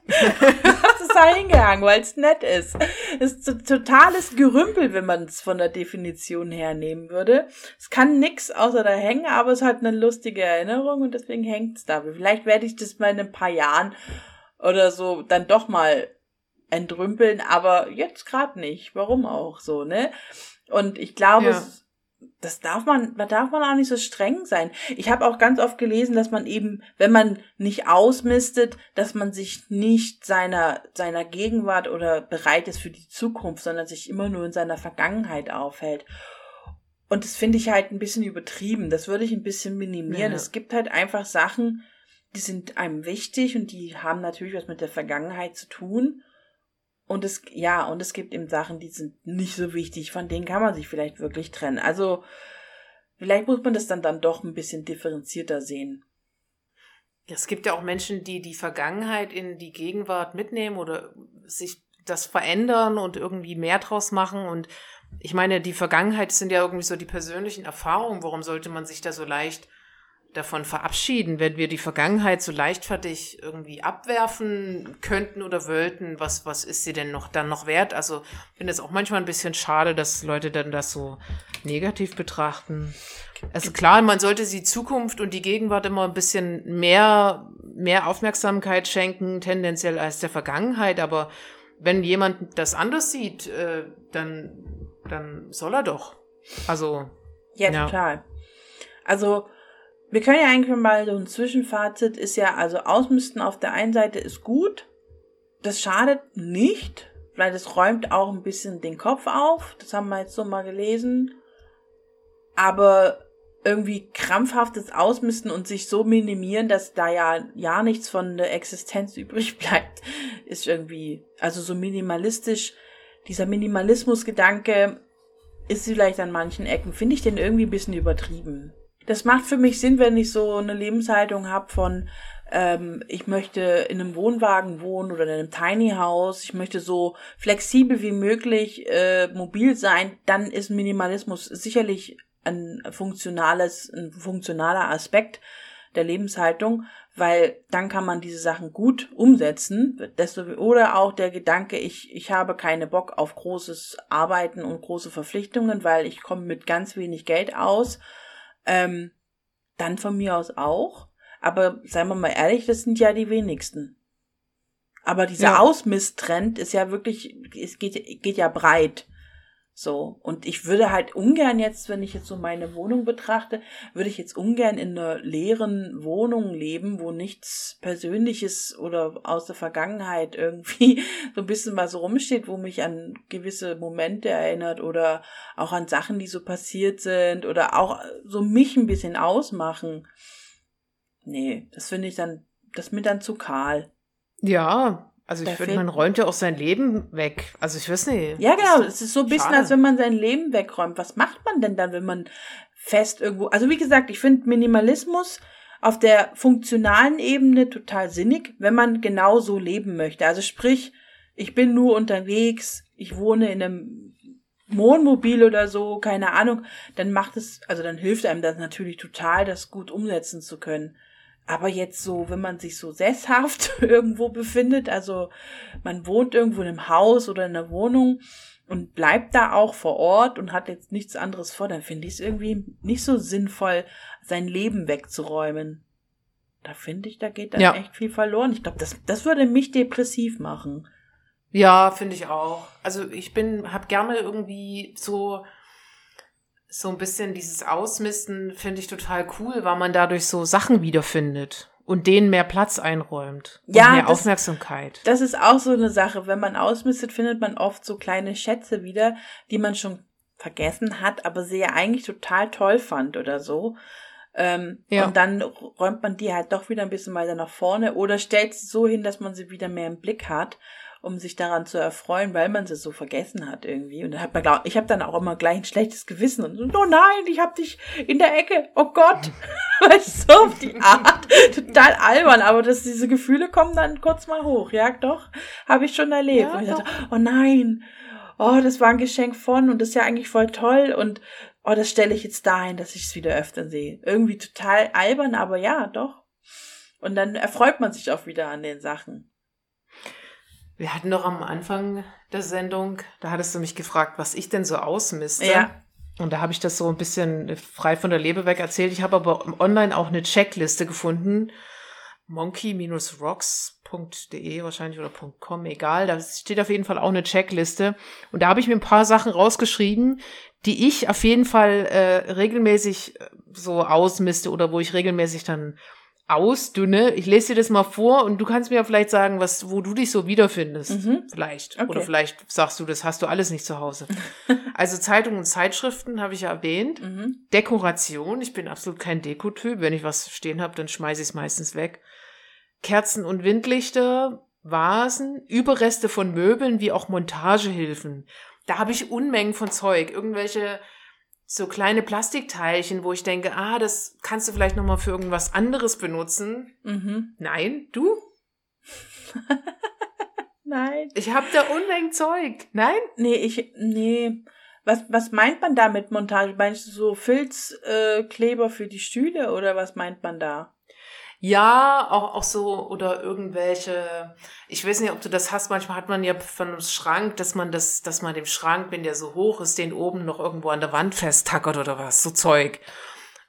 das ist da hingehangen, weil es nett ist. Es ist totales Gerümpel, wenn man es von der Definition her nehmen würde. Es kann nix außer da hängen, aber es hat eine lustige Erinnerung und deswegen hängt es da. Vielleicht werde ich das mal in ein paar Jahren oder so dann doch mal entrümpeln, aber jetzt gerade nicht. Warum auch so, ne? Und ich glaube, ja. das darf man, da darf man auch nicht so streng sein. Ich habe auch ganz oft gelesen, dass man eben, wenn man nicht ausmistet, dass man sich nicht seiner seiner Gegenwart oder bereit ist für die Zukunft, sondern sich immer nur in seiner Vergangenheit aufhält. Und das finde ich halt ein bisschen übertrieben. Das würde ich ein bisschen minimieren. Ja. Es gibt halt einfach Sachen, die sind einem wichtig und die haben natürlich was mit der Vergangenheit zu tun. Und es, ja, und es gibt eben Sachen, die sind nicht so wichtig, von denen kann man sich vielleicht wirklich trennen. Also, vielleicht muss man das dann dann doch ein bisschen differenzierter sehen. Es gibt ja auch Menschen, die die Vergangenheit in die Gegenwart mitnehmen oder sich das verändern und irgendwie mehr draus machen. Und ich meine, die Vergangenheit sind ja irgendwie so die persönlichen Erfahrungen. Warum sollte man sich da so leicht davon verabschieden, wenn wir die Vergangenheit so leichtfertig irgendwie abwerfen könnten oder wollten, was, was ist sie denn noch dann noch wert? Also finde es auch manchmal ein bisschen schade, dass Leute dann das so negativ betrachten. Also klar, man sollte die Zukunft und die Gegenwart immer ein bisschen mehr, mehr Aufmerksamkeit schenken, tendenziell als der Vergangenheit, aber wenn jemand das anders sieht, äh, dann, dann soll er doch. Also. Ja, ja. total. Also, wir können ja eigentlich mal so ein Zwischenfazit ist ja, also Ausmisten auf der einen Seite ist gut. Das schadet nicht, weil das räumt auch ein bisschen den Kopf auf. Das haben wir jetzt so mal gelesen. Aber irgendwie krampfhaftes Ausmisten und sich so minimieren, dass da ja ja nichts von der Existenz übrig bleibt, ist irgendwie, also so minimalistisch, dieser Minimalismusgedanke ist vielleicht an manchen Ecken, finde ich den irgendwie ein bisschen übertrieben das macht für mich Sinn, wenn ich so eine Lebenshaltung habe von, ähm, ich möchte in einem Wohnwagen wohnen oder in einem Tiny House, ich möchte so flexibel wie möglich äh, mobil sein, dann ist Minimalismus sicherlich ein funktionales, ein funktionaler Aspekt der Lebenshaltung, weil dann kann man diese Sachen gut umsetzen. Oder auch der Gedanke, ich, ich habe keine Bock auf großes Arbeiten und große Verpflichtungen, weil ich komme mit ganz wenig Geld aus ähm, dann von mir aus auch. Aber seien wir mal ehrlich, das sind ja die wenigsten. Aber dieser ja. Ausmisstrend ist ja wirklich, es geht, geht ja breit. So. Und ich würde halt ungern jetzt, wenn ich jetzt so meine Wohnung betrachte, würde ich jetzt ungern in einer leeren Wohnung leben, wo nichts Persönliches oder aus der Vergangenheit irgendwie so ein bisschen was rumsteht, wo mich an gewisse Momente erinnert oder auch an Sachen, die so passiert sind oder auch so mich ein bisschen ausmachen. Nee, das finde ich dann, das ist mir dann zu kahl. Ja, also ich finde, man räumt ja auch sein Leben weg. Also ich weiß nicht. Ja, genau. Es ist so ein bisschen, schade. als wenn man sein Leben wegräumt. Was macht man denn dann, wenn man fest irgendwo. Also wie gesagt, ich finde Minimalismus auf der funktionalen Ebene total sinnig, wenn man genau so leben möchte. Also sprich, ich bin nur unterwegs, ich wohne in einem Wohnmobil oder so, keine Ahnung, dann macht es, also dann hilft einem das natürlich total, das gut umsetzen zu können. Aber jetzt so, wenn man sich so sesshaft irgendwo befindet, also man wohnt irgendwo in einem Haus oder in einer Wohnung und bleibt da auch vor Ort und hat jetzt nichts anderes vor, dann finde ich es irgendwie nicht so sinnvoll, sein Leben wegzuräumen. Da finde ich, da geht dann Ja. echt viel verloren. Ich glaube, das, das würde mich depressiv machen. Ja, finde ich auch. Also ich bin, hab gerne irgendwie so, so ein bisschen dieses Ausmisten finde ich total cool, weil man dadurch so Sachen wiederfindet und denen mehr Platz einräumt. Und Ja, mehr das- Aufmerksamkeit. Das ist auch so eine Sache. Wenn man ausmistet, findet man oft so kleine Schätze wieder, die man schon vergessen hat, aber sie ja eigentlich total toll fand oder so. Ähm, Ja. Und dann räumt man die halt doch wieder ein bisschen weiter nach vorne oder stellt sie so hin, dass man sie wieder mehr im Blick hat, um sich daran zu erfreuen, weil man sie so vergessen hat irgendwie. Und dann hat man, glaub, ich habe dann auch immer gleich ein schlechtes Gewissen und so, oh nein, ich habe dich in der Ecke, oh Gott. weißt du, auf die Art. Total albern, aber dass diese Gefühle kommen dann kurz mal hoch. Ja, doch, habe ich schon erlebt. Ja, und ich dachte, oh nein, oh, das war ein Geschenk von und das ist ja eigentlich voll toll und oh, das stelle ich jetzt dahin, dass ich es wieder öfter sehe. Irgendwie total albern, aber ja, doch. Und dann erfreut man sich auch wieder an den Sachen. Wir hatten doch am Anfang der Sendung, da hattest du mich gefragt, was ich denn so ausmiste. Ja. Und da habe ich das so ein bisschen frei von der Leber weg erzählt. Ich habe aber online auch eine Checkliste gefunden. monkey-rocks.de wahrscheinlich oder .com, egal. Da steht auf jeden Fall auch eine Checkliste. Und da habe ich mir ein paar Sachen rausgeschrieben, die ich auf jeden Fall äh, regelmäßig äh, so ausmiste oder wo ich regelmäßig dann ausdünne. Ich lese dir das mal vor und du kannst mir ja vielleicht sagen, was, wo du dich so wiederfindest. Mhm. Vielleicht. Okay. Oder vielleicht sagst du, das hast du alles nicht zu Hause. also Zeitungen und Zeitschriften habe ich ja erwähnt. Mhm. Dekoration. Ich bin absolut kein Dekotyp. Wenn ich was stehen habe, dann schmeiße ich es meistens weg. Kerzen und Windlichter, Vasen, Überreste von Möbeln wie auch Montagehilfen. Da habe ich Unmengen von Zeug. Irgendwelche so kleine Plastikteilchen, wo ich denke, ah, das kannst du vielleicht noch mal für irgendwas anderes benutzen. Mhm. Nein, du? Nein. Ich habe da Unmengen Zeug. Nein? Nee, ich, nee. Was, was meint man da mit Montage? Meinst du so Filzkleber äh, für die Stühle oder was meint man da? Ja, auch, auch so oder irgendwelche, ich weiß nicht, ob du das hast, manchmal hat man ja von einem Schrank, dass man das, dass man dem Schrank, wenn der so hoch ist, den oben noch irgendwo an der Wand festtackert oder was, so Zeug.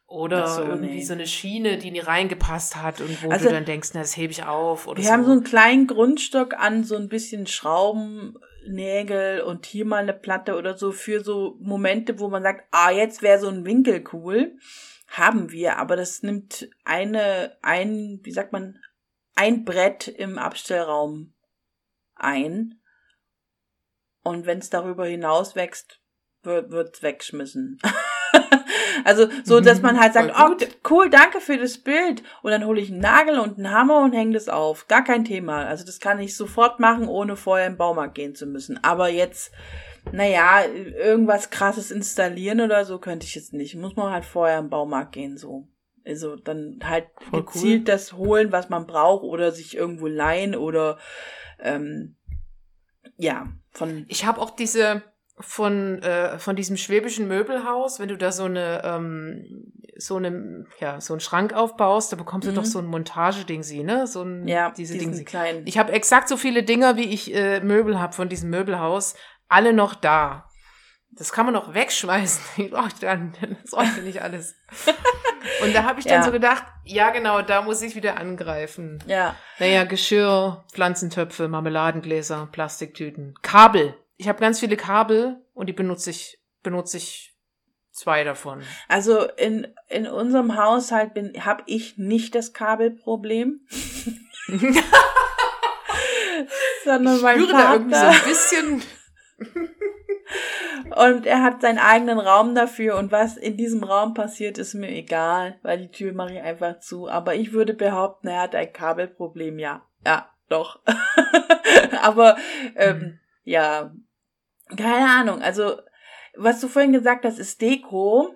Oder so, irgendwie nee. so eine Schiene, die nie reingepasst hat und wo Also, du dann denkst, na, das hebe ich auf oder Wir so. haben so einen kleinen Grundstock an so ein bisschen Schrauben, Nägel und hier mal eine Platte oder so für so Momente, wo man sagt, ah, jetzt wäre so ein Winkel cool. Haben wir, aber das nimmt eine, ein, wie sagt man, ein Brett im Abstellraum ein. Und wenn es darüber hinaus wächst, wird wird's wegschmissen. also so, dass man halt sagt, oh, cool, danke für das Bild. Und dann hole ich einen Nagel und einen Hammer und hänge das auf. Gar kein Thema. Also das kann ich sofort machen, ohne vorher im Baumarkt gehen zu müssen. Aber jetzt, naja, irgendwas krasses installieren oder so könnte ich jetzt nicht. Muss man halt vorher im Baumarkt gehen, so. Also dann halt Voll gezielt cool. das holen, was man braucht oder sich irgendwo leihen oder ähm, ja, von Ich habe auch diese von äh, von diesem schwäbischen Möbelhaus, wenn du da so eine ähm, so eine ja so einen Schrank aufbaust, da bekommst du Mhm. doch so ein Montageding sie, ne? So ein ja, diese diesen Dinge. kleinen. Ich habe exakt so viele Dinger, wie ich äh, Möbel habe von diesem Möbelhaus, alle noch da. Das kann man noch wegschmeißen. Ich brauche dann, das ja nicht alles. Und da habe ich dann Ja. so gedacht, ja genau, da muss ich wieder angreifen. ja, Naja, Geschirr, Pflanzentöpfe, Marmeladengläser, Plastiktüten, Kabel. Ich habe ganz viele Kabel und die benutze ich, benutze ich zwei davon. also in in unserem Haushalt bin habe ich nicht das Kabelproblem, sondern ich mein spüre da irgendwie so ein bisschen. Und er hat seinen eigenen Raum dafür und was in diesem Raum passiert, ist mir egal, weil die Tür mache ich einfach zu. Aber ich würde behaupten, er hat ein Kabelproblem, ja. Ja, doch. Aber ähm, Mhm. ja, keine Ahnung. Also, was du vorhin gesagt hast, ist Deko.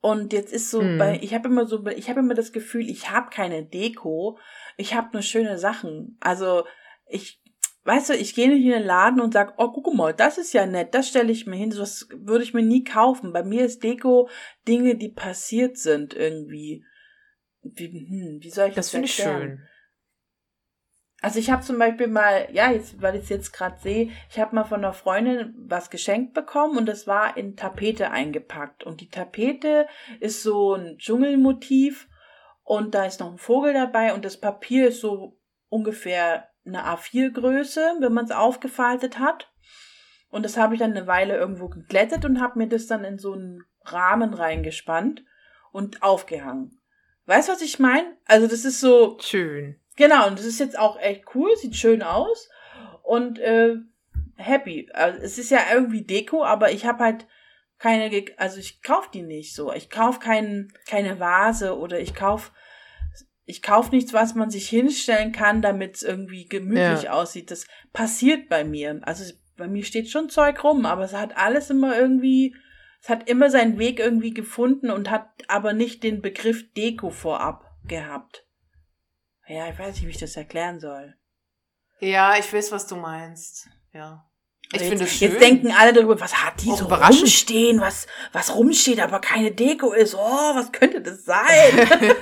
Und jetzt ist so, Mhm. bei, ich habe immer so, ich habe immer das Gefühl, ich habe keine Deko, ich habe nur schöne Sachen. Also ich, weißt du, ich gehe nicht in den Laden und sag, oh guck mal, das ist ja nett, das stelle ich mir hin, das würde ich mir nie kaufen. Bei mir ist Deko Dinge, die passiert sind irgendwie. wie, hm, wie soll ich das Das finde ich schön. Also ich habe zum Beispiel mal, ja, jetzt, weil ich es jetzt gerade sehe, ich habe mal von einer Freundin was geschenkt bekommen und das war in Tapete eingepackt. Und die Tapete ist so ein Dschungelmotiv und da ist noch ein Vogel dabei und das Papier ist so ungefähr eine A4-Größe, wenn man es aufgefaltet hat. Und das habe ich dann eine Weile irgendwo geglättet und habe mir das dann in so einen Rahmen reingespannt und aufgehangen. Weißt du, was ich meine? Also das ist so, Schön. Genau, und das ist jetzt auch echt cool, sieht schön aus und äh, happy. Also, es ist ja irgendwie Deko, aber ich habe halt keine, also ich kauf die nicht so. Ich kauf kein, keine Vase oder ich kauf ich kauf nichts, was man sich hinstellen kann, damit es irgendwie gemütlich Ja. aussieht. Das passiert bei mir. Also bei mir steht schon Zeug rum, aber es hat alles immer irgendwie, es hat immer seinen Weg irgendwie gefunden und hat aber nicht den Begriff Deko vorab gehabt. Ja, ich weiß nicht, wie ich das erklären soll. Ja, ich weiß, was du meinst. Ja. Ich jetzt, finde es schön. Jetzt denken alle darüber, was hat die Auch so überraschend. rumstehen, was, was rumsteht, aber keine Deko ist. Oh, was könnte das sein?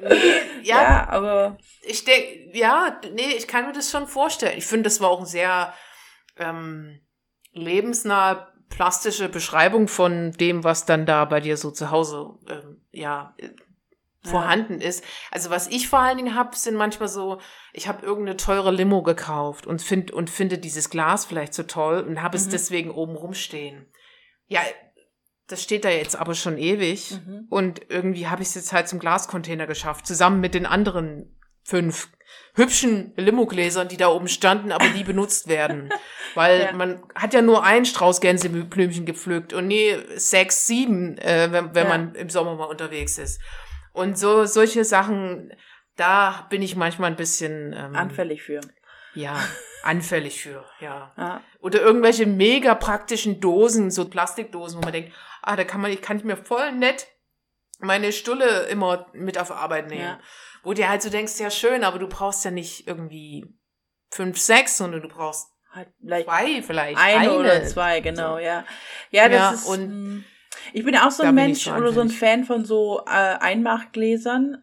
ja, ja, aber ich denke, ja, nee, ich kann mir das schon vorstellen. Ich finde, das war auch eine sehr ähm, lebensnahe, plastische Beschreibung von dem, was dann da bei dir so zu Hause, ähm, ja, vorhanden ist. Also was ich vor allen Dingen habe, sind manchmal so, ich habe irgendeine teure Limo gekauft und find und finde dieses Glas vielleicht so toll und habe es Mhm. deswegen oben rumstehen. Ja, das steht da jetzt aber schon ewig Mhm. und irgendwie habe ich es jetzt halt zum Glascontainer geschafft, zusammen mit den anderen fünf hübschen Limogläsern, die da oben standen, aber nie benutzt werden. Weil Ja. man hat ja nur einen Strauß Gänseblümchen gepflückt und nie sechs, sieben, äh, wenn, wenn Ja. man im Sommer mal unterwegs ist. Und so solche Sachen, da bin ich manchmal ein bisschen ähm, anfällig für. ja, anfällig für, ja. Ja. Oder irgendwelche mega praktischen Dosen, so Plastikdosen, wo man denkt, ah, da kann man, ich kann ich mir voll nett meine Stulle immer mit auf Arbeit nehmen. Ja. Wo dir halt so denkst, ja schön, aber du brauchst ja nicht irgendwie fünf, sechs, sondern du brauchst Halt vielleicht zwei vielleicht. eine, oder zwei, genau, So. ja. Ja, das Ja, ist. und mh, ich bin auch so da ein Mensch so oder so ein. Fan von so äh, Einmachgläsern.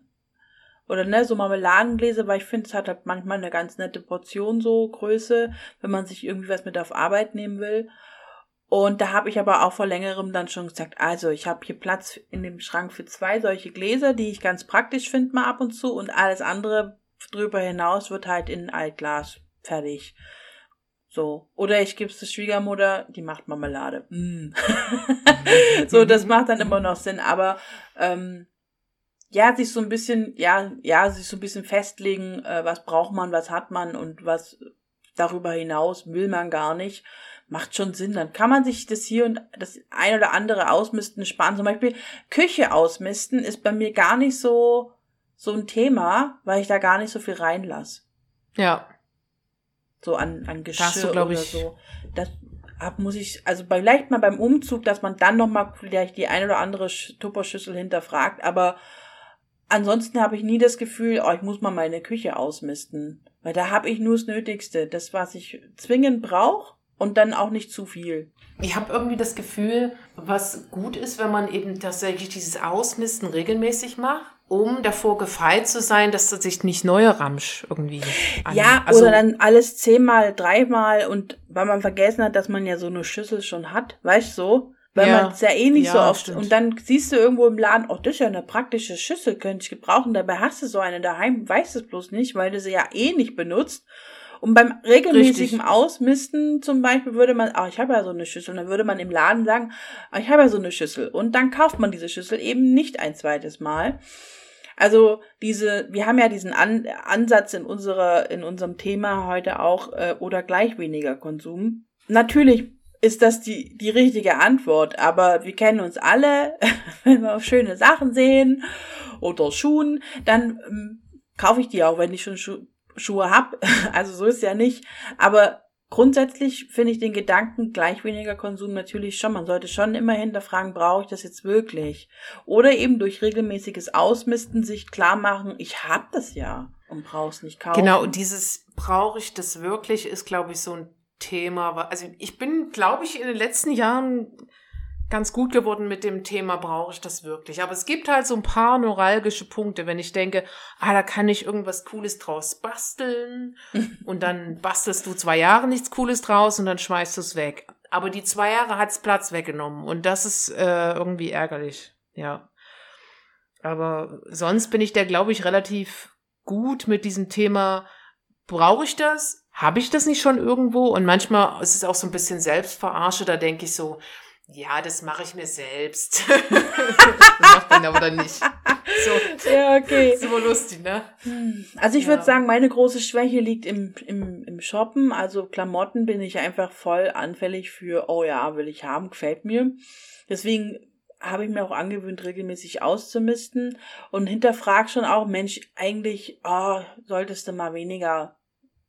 Oder ne, so Marmeladengläser, weil ich finde, es hat halt manchmal eine ganz nette Portion so Größe, wenn man sich irgendwie was mit auf Arbeit nehmen will. Und da habe ich aber auch vor längerem dann schon gesagt, also ich habe hier Platz in dem Schrank für zwei solche Gläser, die ich ganz praktisch finde mal ab und zu und alles andere drüber hinaus wird halt in Altglas fertig. So. Oder ich gebe es der Schwiegermutter, die macht Marmelade. Mm. so, das macht dann immer noch Sinn. Aber ähm, ja, sich so ein bisschen, ja, ja, sich so ein bisschen festlegen, äh, was braucht man, was hat man und was darüber hinaus will man gar nicht, macht schon Sinn. Dann kann man sich das hier und das ein oder andere Ausmisten sparen. Zum Beispiel Küche ausmisten ist bei mir gar nicht so so ein Thema, weil ich da gar nicht so viel reinlasse Ja. So an, an Geschirr du, oder ich- so. Das hab, muss ich, also vielleicht mal beim Umzug, dass man dann nochmal vielleicht die eine oder andere Sch- Tupperschüssel hinterfragt, aber ansonsten habe ich nie das Gefühl, oh, ich muss mal meine Küche ausmisten. Weil da habe ich nur das Nötigste, das, was ich zwingend brauche und dann auch nicht zu viel. Ich habe irgendwie das Gefühl, was gut ist, wenn man eben tatsächlich dieses Ausmisten regelmäßig macht, um davor gefeit zu sein, dass das sich nicht neue Ramsch irgendwie an. Ja, also, oder dann alles zehnmal, dreimal und weil man vergessen hat, dass man ja so eine Schüssel schon hat, weißt du so? Weil Ja. man es ja eh nicht Ja, so oft. stimmt. Und dann siehst du irgendwo im Laden, oh, das ist ja eine praktische Schüssel, könnte ich gebrauchen. Dabei hast du so eine daheim, weißt es bloß nicht, weil du sie ja eh nicht benutzt. Und beim regelmäßigen Richtig. Ausmisten zum Beispiel würde man, ah, ich habe ja so eine Schüssel, dann würde man im Laden sagen, ah, ich habe ja so eine Schüssel. Und dann kauft man diese Schüssel eben nicht ein zweites Mal. Also diese, wir haben ja diesen An Ansatz in unserer, in unserem Thema heute auch äh, oder gleich weniger Konsum. Natürlich ist das die die richtige Antwort, aber wir kennen uns alle, wenn wir auf schöne Sachen sehen oder Schuhen, dann ähm, kaufe ich die auch, wenn ich schon Schu Schuhe hab. Also so ist ja nicht. Aber grundsätzlich finde ich den Gedanken gleich weniger Konsum natürlich schon. Man sollte schon immer hinterfragen, brauche ich das jetzt wirklich? Oder eben durch regelmäßiges Ausmisten sich klar machen, ich hab das ja und brauch's nicht kaufen. Genau, dieses brauche ich das wirklich ist, glaube ich, so ein Thema. Also ich bin, glaube ich, in den letzten Jahren ganz gut geworden mit dem Thema, brauche ich das wirklich. Aber es gibt halt so ein paar neuralgische Punkte, wenn ich denke, ah, da kann ich irgendwas Cooles draus basteln und dann bastelst du zwei Jahre nichts Cooles draus und dann schmeißt du es weg. Aber die zwei Jahre hat's Platz weggenommen und das ist äh, irgendwie ärgerlich, ja. Aber sonst bin ich da, glaube ich, relativ gut mit diesem Thema, brauche ich das? Habe ich das nicht schon irgendwo? Und manchmal ist es auch so ein bisschen Selbstverarsche, da denke ich so, ja, das mache ich mir selbst. das macht man aber dann nicht. So, Ja, okay. so lustig, ne? Also ich würde Ja. sagen, meine große Schwäche liegt im, im, im Shoppen. Also Klamotten bin ich einfach voll anfällig für, oh ja, will ich haben, gefällt mir. Deswegen habe ich mir auch angewöhnt, regelmäßig auszumisten und hinterfrag schon auch, Mensch, eigentlich, oh, solltest du mal weniger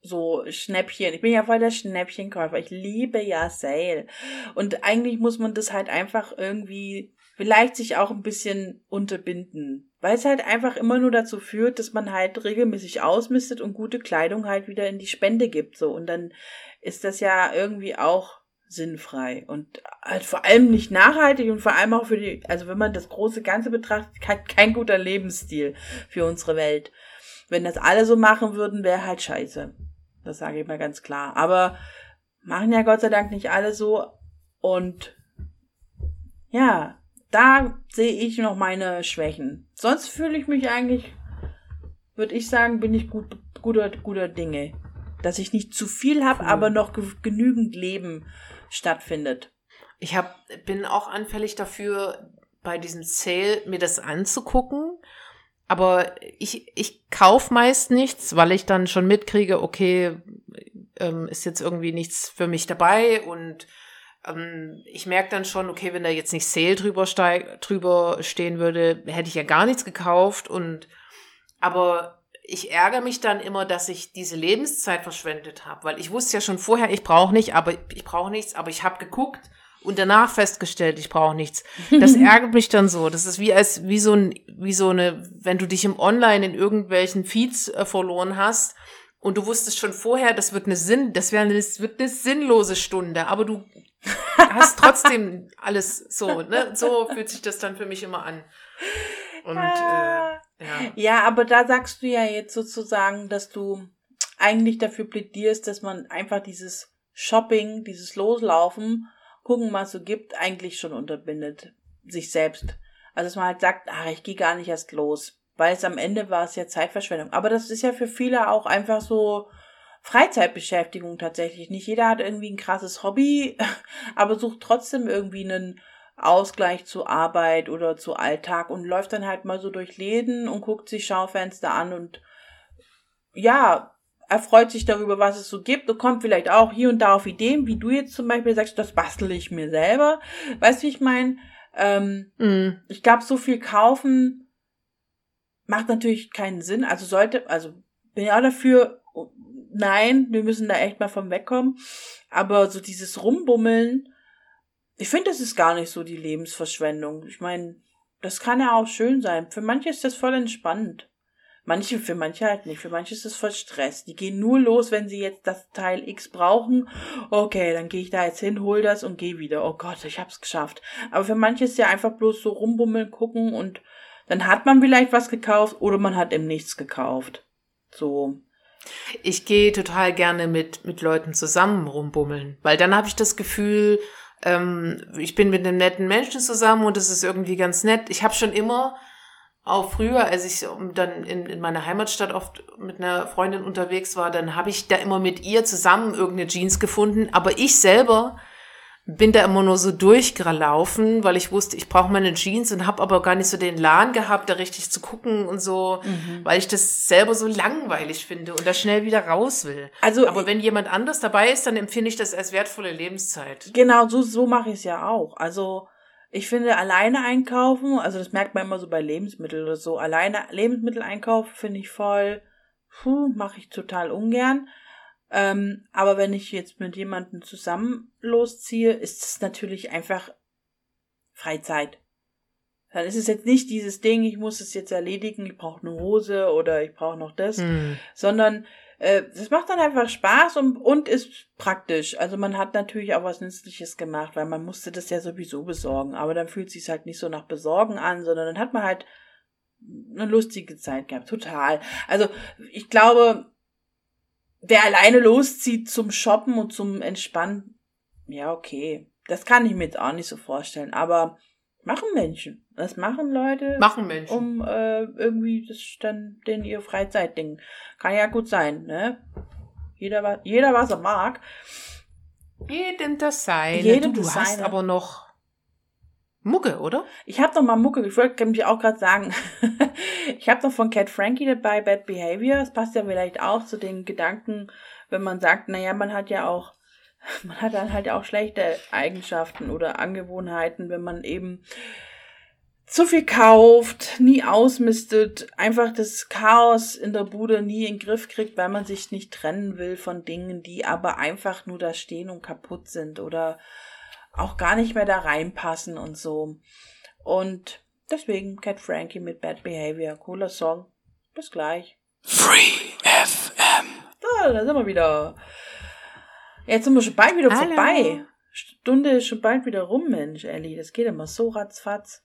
so Schnäppchen. Ich bin ja voll der Schnäppchenkäufer. Ich liebe ja Sale. Und eigentlich muss man das halt einfach irgendwie vielleicht sich auch ein bisschen unterbinden. Weil es halt einfach immer nur dazu führt, dass man halt regelmäßig ausmistet und gute Kleidung halt wieder in die Spende gibt. So. Und dann ist das ja irgendwie auch sinnfrei und halt vor allem nicht nachhaltig und vor allem auch für die, also wenn man das große Ganze betrachtet, kein, kein guter Lebensstil für unsere Welt. Wenn das alle so machen würden, wäre halt scheiße. Das sage ich mal ganz klar. Aber machen ja Gott sei Dank nicht alle so. Und ja, da sehe ich noch meine Schwächen. Sonst fühle ich mich eigentlich, würde ich sagen, bin ich gut, guter, guter Dinge. Dass ich nicht zu viel habe, Cool. aber noch ge genügend Leben stattfindet. Ich hab, bin auch anfällig dafür, bei diesem Sale mir das anzugucken. Aber ich, ich kauf meist nichts, weil ich dann schon mitkriege, okay, ähm, ist jetzt irgendwie nichts für mich dabei. Und ähm, ich merke dann schon, okay, wenn da jetzt nicht Sale drüber, steig, drüber stehen würde, hätte ich ja gar nichts gekauft. Und aber ich ärgere mich dann immer, dass ich diese Lebenszeit verschwendet habe, weil ich wusste ja schon vorher, ich brauche nicht, aber ich brauche nichts, aber ich habe geguckt und danach festgestellt, ich brauche nichts. Das ärgert mich dann so. Das ist wie als wie so ein wie so eine, wenn du dich im Online in irgendwelchen Feeds äh, verloren hast und du wusstest schon vorher, das wird eine Sinn, das wäre eine, das wird eine sinnlose Stunde, aber du hast trotzdem alles so, ne? So fühlt sich das dann für mich immer an. Und äh, ja. Ja, aber da sagst du ja jetzt sozusagen, dass du eigentlich dafür plädierst, dass man einfach dieses Shopping, dieses Loslaufen, gucken, was so gibt, eigentlich schon unterbindet. Sich selbst. Also dass man halt sagt, ach, ich gehe gar nicht erst los. Weil es am Ende war es ja Zeitverschwendung. Aber das ist ja für viele auch einfach so Freizeitbeschäftigung tatsächlich. Nicht jeder hat irgendwie ein krasses Hobby, aber sucht trotzdem irgendwie einen Ausgleich zu Arbeit oder zu Alltag und läuft dann halt mal so durch Läden und guckt sich Schaufenster an und ja, erfreut sich darüber, was es so gibt und kommt vielleicht auch hier und da auf Ideen, wie du jetzt zum Beispiel sagst, das bastel ich mir selber. Weißt du, wie ich meine? Ähm, Mm. ich glaube, so viel kaufen macht natürlich keinen Sinn. Also sollte, also bin ja dafür, nein, wir müssen da echt mal von wegkommen. Aber so dieses Rumbummeln, ich finde, das ist gar nicht so die Lebensverschwendung. Ich meine, das kann ja auch schön sein. Für manche ist das voll entspannt. Manche, für manche halt nicht. Für manche ist das voll Stress. Die gehen nur los, wenn sie jetzt das Teil X brauchen. Okay, dann gehe ich da jetzt hin, hol das und gehe wieder. Oh Gott, ich hab's geschafft. Aber für manche ist ja einfach bloß so rumbummeln, gucken und dann hat man vielleicht was gekauft oder man hat eben nichts gekauft. So. Ich gehe total gerne mit, mit Leuten zusammen rumbummeln, weil dann habe ich das Gefühl, ähm, ich bin mit einem netten Menschen zusammen und es ist irgendwie ganz nett. Ich habe schon immer, auch früher, als ich dann in, in meiner Heimatstadt oft mit einer Freundin unterwegs war, dann habe ich da immer mit ihr zusammen irgendeine Jeans gefunden, aber ich selber bin da immer nur so durchgelaufen, weil ich wusste, ich brauche meine Jeans und habe aber gar nicht so den Lahn gehabt, da richtig zu gucken und so, weil ich das selber so langweilig finde und da schnell wieder raus will. Also, Aber wenn jemand anders dabei ist, dann empfinde ich das als wertvolle Lebenszeit. Genau, so, so mache ich es ja auch. Also ich finde alleine einkaufen, also das merkt man immer so bei Lebensmitteln oder so, alleine Lebensmittel einkaufen finde ich voll, puh, mache ich total ungern. Ähm, aber wenn ich jetzt mit jemandem zusammen losziehe, ist es natürlich einfach Freizeit. Dann ist es jetzt nicht dieses Ding, ich muss es jetzt erledigen, ich brauche eine Hose oder ich brauche noch das, Hm. sondern äh, das macht dann einfach Spaß und, und ist praktisch. Also man hat natürlich auch was Nützliches gemacht, weil man musste das ja sowieso besorgen. Aber dann fühlt sich halt nicht so nach Besorgen an, sondern dann hat man halt eine lustige Zeit gehabt. Total. Also ich glaube, wer alleine loszieht zum Shoppen und zum Entspannen, ja, okay. Das kann ich mir jetzt auch nicht so vorstellen. Aber machen Menschen. Das machen Leute. Machen Menschen. Um äh, irgendwie das dann den ihr Freizeitding. Kann ja gut sein, ne? Jeder, jeder was er mag. Jedem das seine. Jedem du, du hast seine. aber noch Mucke, oder? Ich habe noch mal Mucke, ich wollte nämlich auch gerade sagen, ich habe noch von Cat Frankie dabei, Bad Behavior. Das passt ja vielleicht auch zu den Gedanken, wenn man sagt, naja, man hat ja auch, man hat dann halt auch schlechte Eigenschaften oder Angewohnheiten, wenn man eben zu viel kauft, nie ausmistet, einfach das Chaos in der Bude nie in den Griff kriegt, weil man sich nicht trennen will von Dingen, die aber einfach nur da stehen und kaputt sind oder auch gar nicht mehr da reinpassen und so. Und deswegen Cat Frankie mit Bad Behavior. Cooler Song. Bis gleich. Free FM. Da, da sind wir wieder. Jetzt sind wir schon bald wieder Hallo. vorbei. Stunde ist schon bald wieder rum, Mensch, Ellie. Das geht immer so ratzfatz.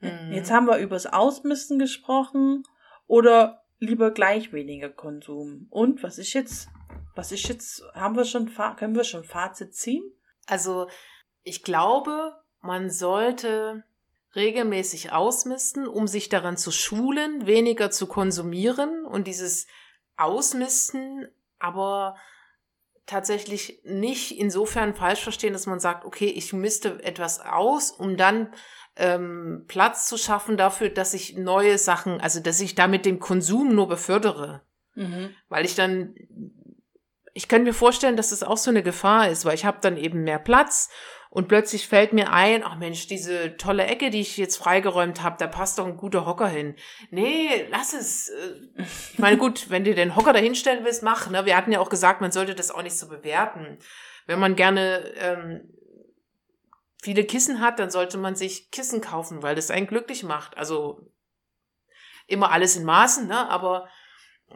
Mhm. Jetzt haben wir übers Ausmisten gesprochen oder lieber gleich weniger Konsum. Und was ist jetzt? Was ist jetzt? Haben wir schon, können wir schon Fazit ziehen? Also, ich glaube, man sollte regelmäßig ausmisten, um sich daran zu schulen, weniger zu konsumieren und dieses Ausmisten aber tatsächlich nicht insofern falsch verstehen, dass man sagt, okay, ich misste etwas aus, um dann ähm, Platz zu schaffen dafür, dass ich neue Sachen, also dass ich damit den Konsum nur befördere. Mhm. Weil ich dann, ich kann mir vorstellen, dass das auch so eine Gefahr ist, weil ich habe dann eben mehr Platz und plötzlich fällt mir ein, ach Mensch, diese tolle Ecke, die ich jetzt freigeräumt habe, da passt doch ein guter Hocker hin. Nee, lass es. Äh, Ich meine, gut, wenn du den Hocker da hinstellen willst, mach. Ne? Wir hatten ja auch gesagt, man sollte das auch nicht so bewerten. Wenn man gerne ähm, viele Kissen hat, dann sollte man sich Kissen kaufen, weil das einen glücklich macht. Also immer alles in Maßen, ne? aber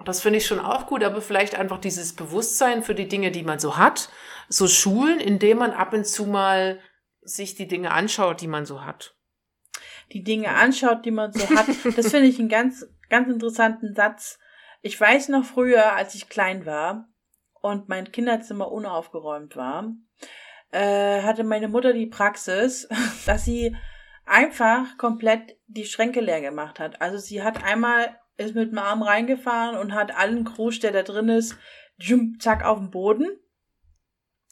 das finde ich schon auch gut, aber vielleicht einfach dieses Bewusstsein für die Dinge, die man so hat, so schulen, indem man ab und zu mal sich die Dinge anschaut, die man so hat. die Dinge anschaut, die man so hat. Das finde ich einen ganz, ganz interessanten Satz. Ich weiß noch früher, als ich klein war und mein Kinderzimmer unaufgeräumt war, äh, hatte meine Mutter die Praxis, dass sie einfach komplett die Schränke leer gemacht hat. Also sie hat einmal ist mit dem Arm reingefahren und hat allen Krusch, der da drin ist, jump, zack auf den Boden.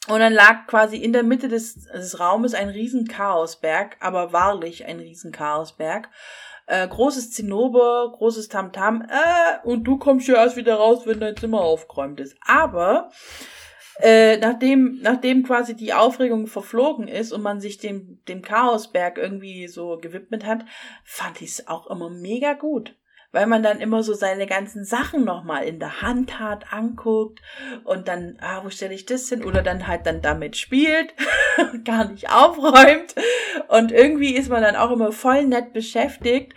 Und dann lag quasi in der Mitte des, des Raumes ein riesen Chaosberg, aber wahrlich ein riesen Chaosberg. Äh, großes Zinnober, großes Tamtam, äh, und du kommst ja erst wieder raus, wenn dein Zimmer aufgeräumt ist. Aber äh, nachdem, nachdem quasi die Aufregung verflogen ist und man sich dem, dem Chaosberg irgendwie so gewidmet hat, fand ich es auch immer mega gut. Weil man dann immer so seine ganzen Sachen nochmal in der Hand hat, anguckt und dann, ah, wo stelle ich das hin? Oder dann halt dann damit spielt, gar nicht aufräumt. Und irgendwie ist man dann auch immer voll nett beschäftigt.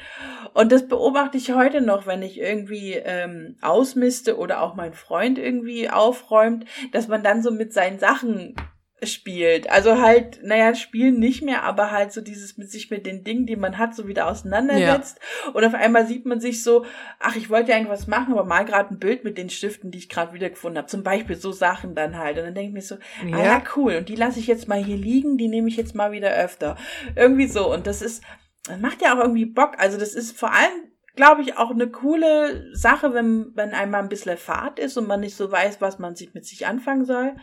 Und das beobachte ich heute noch, wenn ich irgendwie ähm, ausmiste oder auch mein Freund irgendwie aufräumt, dass man dann so mit seinen Sachen spielt. Also halt, naja, spielen nicht mehr, aber halt so dieses mit sich mit den Dingen, die man hat, so wieder auseinandersetzt. Und auf einmal sieht man sich so, ach, ich wollte ja irgendwas machen, aber mal gerade ein Bild mit den Stiften, die ich gerade wiedergefunden habe. Zum Beispiel so Sachen dann halt. Und dann denke ich mir so, ah ja, cool. Und die lasse ich jetzt mal hier liegen, die nehme ich jetzt mal wieder öfter. Irgendwie so. Und das ist, das macht ja auch irgendwie Bock. Also das ist vor allem glaube ich, auch eine coole Sache, wenn, wenn einmal ein bisschen Fahrt ist und man nicht so weiß, was man sich mit sich anfangen soll.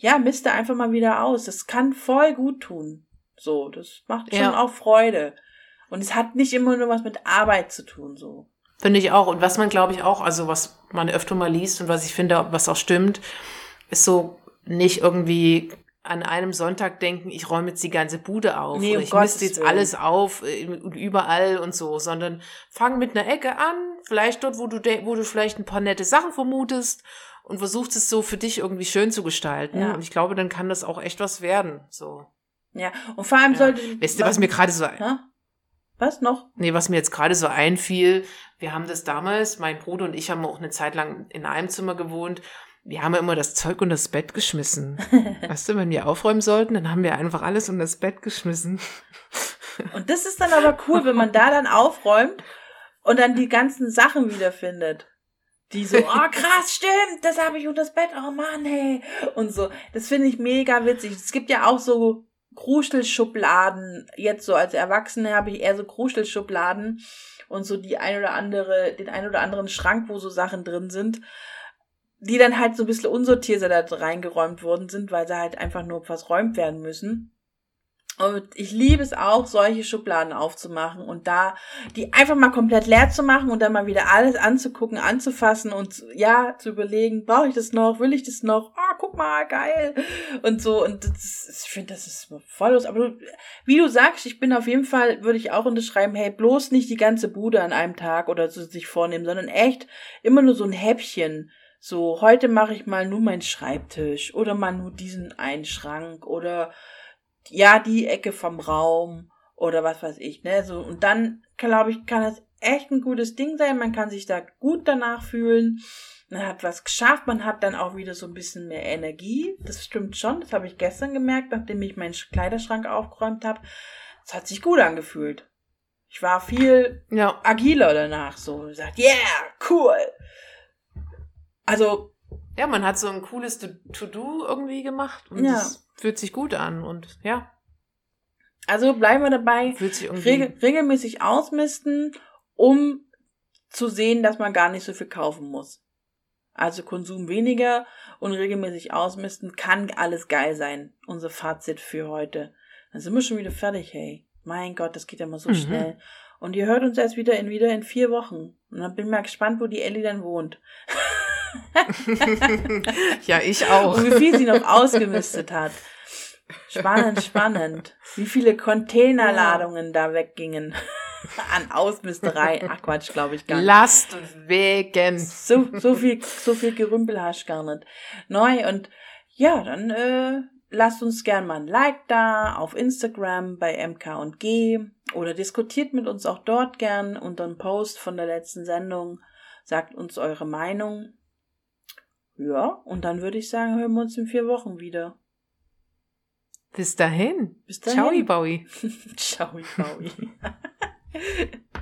Ja, miste einfach mal wieder aus. Das kann voll gut tun. So, das macht schon Ja. auch Freude. Und es hat nicht immer nur was mit Arbeit zu tun, so. Finde ich auch. Und was man, glaube ich, auch, also was man öfter mal liest und was ich finde, was auch stimmt, ist so nicht irgendwie an einem Sonntag denken, ich räume jetzt die ganze Bude auf. Nee, oder um ich Gottes misste jetzt Willen. alles auf äh, und überall und so, sondern fang mit einer Ecke an, vielleicht dort, wo du, wo du vielleicht ein paar nette Sachen vermutest und versuchst es so für dich irgendwie schön zu gestalten. Ja. Und ich glaube, dann kann das auch echt was werden. So. Ja. Und vor allem Ja. sollte. Weißt du, was mir gerade so Hä? Was noch? Nee, was mir jetzt gerade so einfiel, wir haben das damals, mein Bruder und ich haben auch eine Zeit lang in einem Zimmer gewohnt. Wir haben immer das Zeug unter das Bett geschmissen. weißt du, wenn wir aufräumen sollten, dann haben wir einfach alles unter das Bett geschmissen. Und das ist dann aber cool, wenn man da dann aufräumt und dann die ganzen Sachen wiederfindet. Die so, oh krass, stimmt, das habe ich unter das Bett, oh Mann, hey. Und so, das finde ich mega witzig. Es gibt ja auch so Kruschelschubladen. Jetzt so als Erwachsene habe ich eher so Kruschelschubladen und so die ein oder andere, den ein oder anderen Schrank, wo so Sachen drin sind, die dann halt so ein bisschen unsortiert da reingeräumt worden sind, weil sie halt einfach nur verräumt werden müssen. Und ich liebe es auch, solche Schubladen aufzumachen und da die einfach mal komplett leer zu machen und dann mal wieder alles anzugucken, anzufassen und ja, zu überlegen, brauche ich das noch, will ich das noch? Ah, oh, guck mal, geil. Und so, und das, ich finde, das ist voll los. Aber du, wie du sagst, ich bin auf jeden Fall, würde ich auch unterschreiben, hey, bloß nicht die ganze Bude an einem Tag oder so sich vornehmen, sondern echt immer nur so ein Häppchen. So, heute mache ich mal nur meinen Schreibtisch oder mal nur diesen einen Schrank oder ja, die Ecke vom Raum oder was weiß ich, ne? So, und dann, glaube ich, kann es echt ein gutes Ding sein. Man kann sich da gut danach fühlen. Man hat was geschafft, man hat dann auch wieder so ein bisschen mehr Energie. Das stimmt schon, das habe ich gestern gemerkt, nachdem ich meinen Kleiderschrank aufgeräumt habe. Es hat sich gut angefühlt. Ich war viel ja. agiler danach, so gesagt, yeah, cool. Also. Ja, man hat so ein cooles To-Do irgendwie gemacht und ja. Fühlt sich gut an und ja. Also bleiben wir dabei. Fühlt sich irgendwie regel regelmäßig ausmisten, um zu sehen, dass man gar nicht so viel kaufen muss. Also Konsum weniger und regelmäßig ausmisten kann alles geil sein. Unser Fazit für heute. Dann sind wir schon wieder fertig, hey. Mein Gott, das geht ja mal so mhm. schnell. Und ihr hört uns erst wieder in wieder in vier Wochen. Und dann bin ich mal gespannt, wo die Ellie dann wohnt. ja, ich auch. Und wie viel sie noch ausgemistet hat. Spannend, spannend. Wie viele Containerladungen ja. da weggingen. An Ausmisterei. Ach Quatsch, glaube ich gar nicht. Lastwegen. So, so viel, so viel Gerümpel hast gar nicht. Neu und ja, dann äh, lasst uns gern mal ein Like da auf Instagram bei MK und G oder diskutiert mit uns auch dort gern unter einem Post von der letzten Sendung. Sagt uns eure Meinung. Ja, und dann würde ich sagen, hören wir uns in vier Wochen wieder. Bis dahin. Bis dahin. Ciao, Bowie. Ciao, Bowie.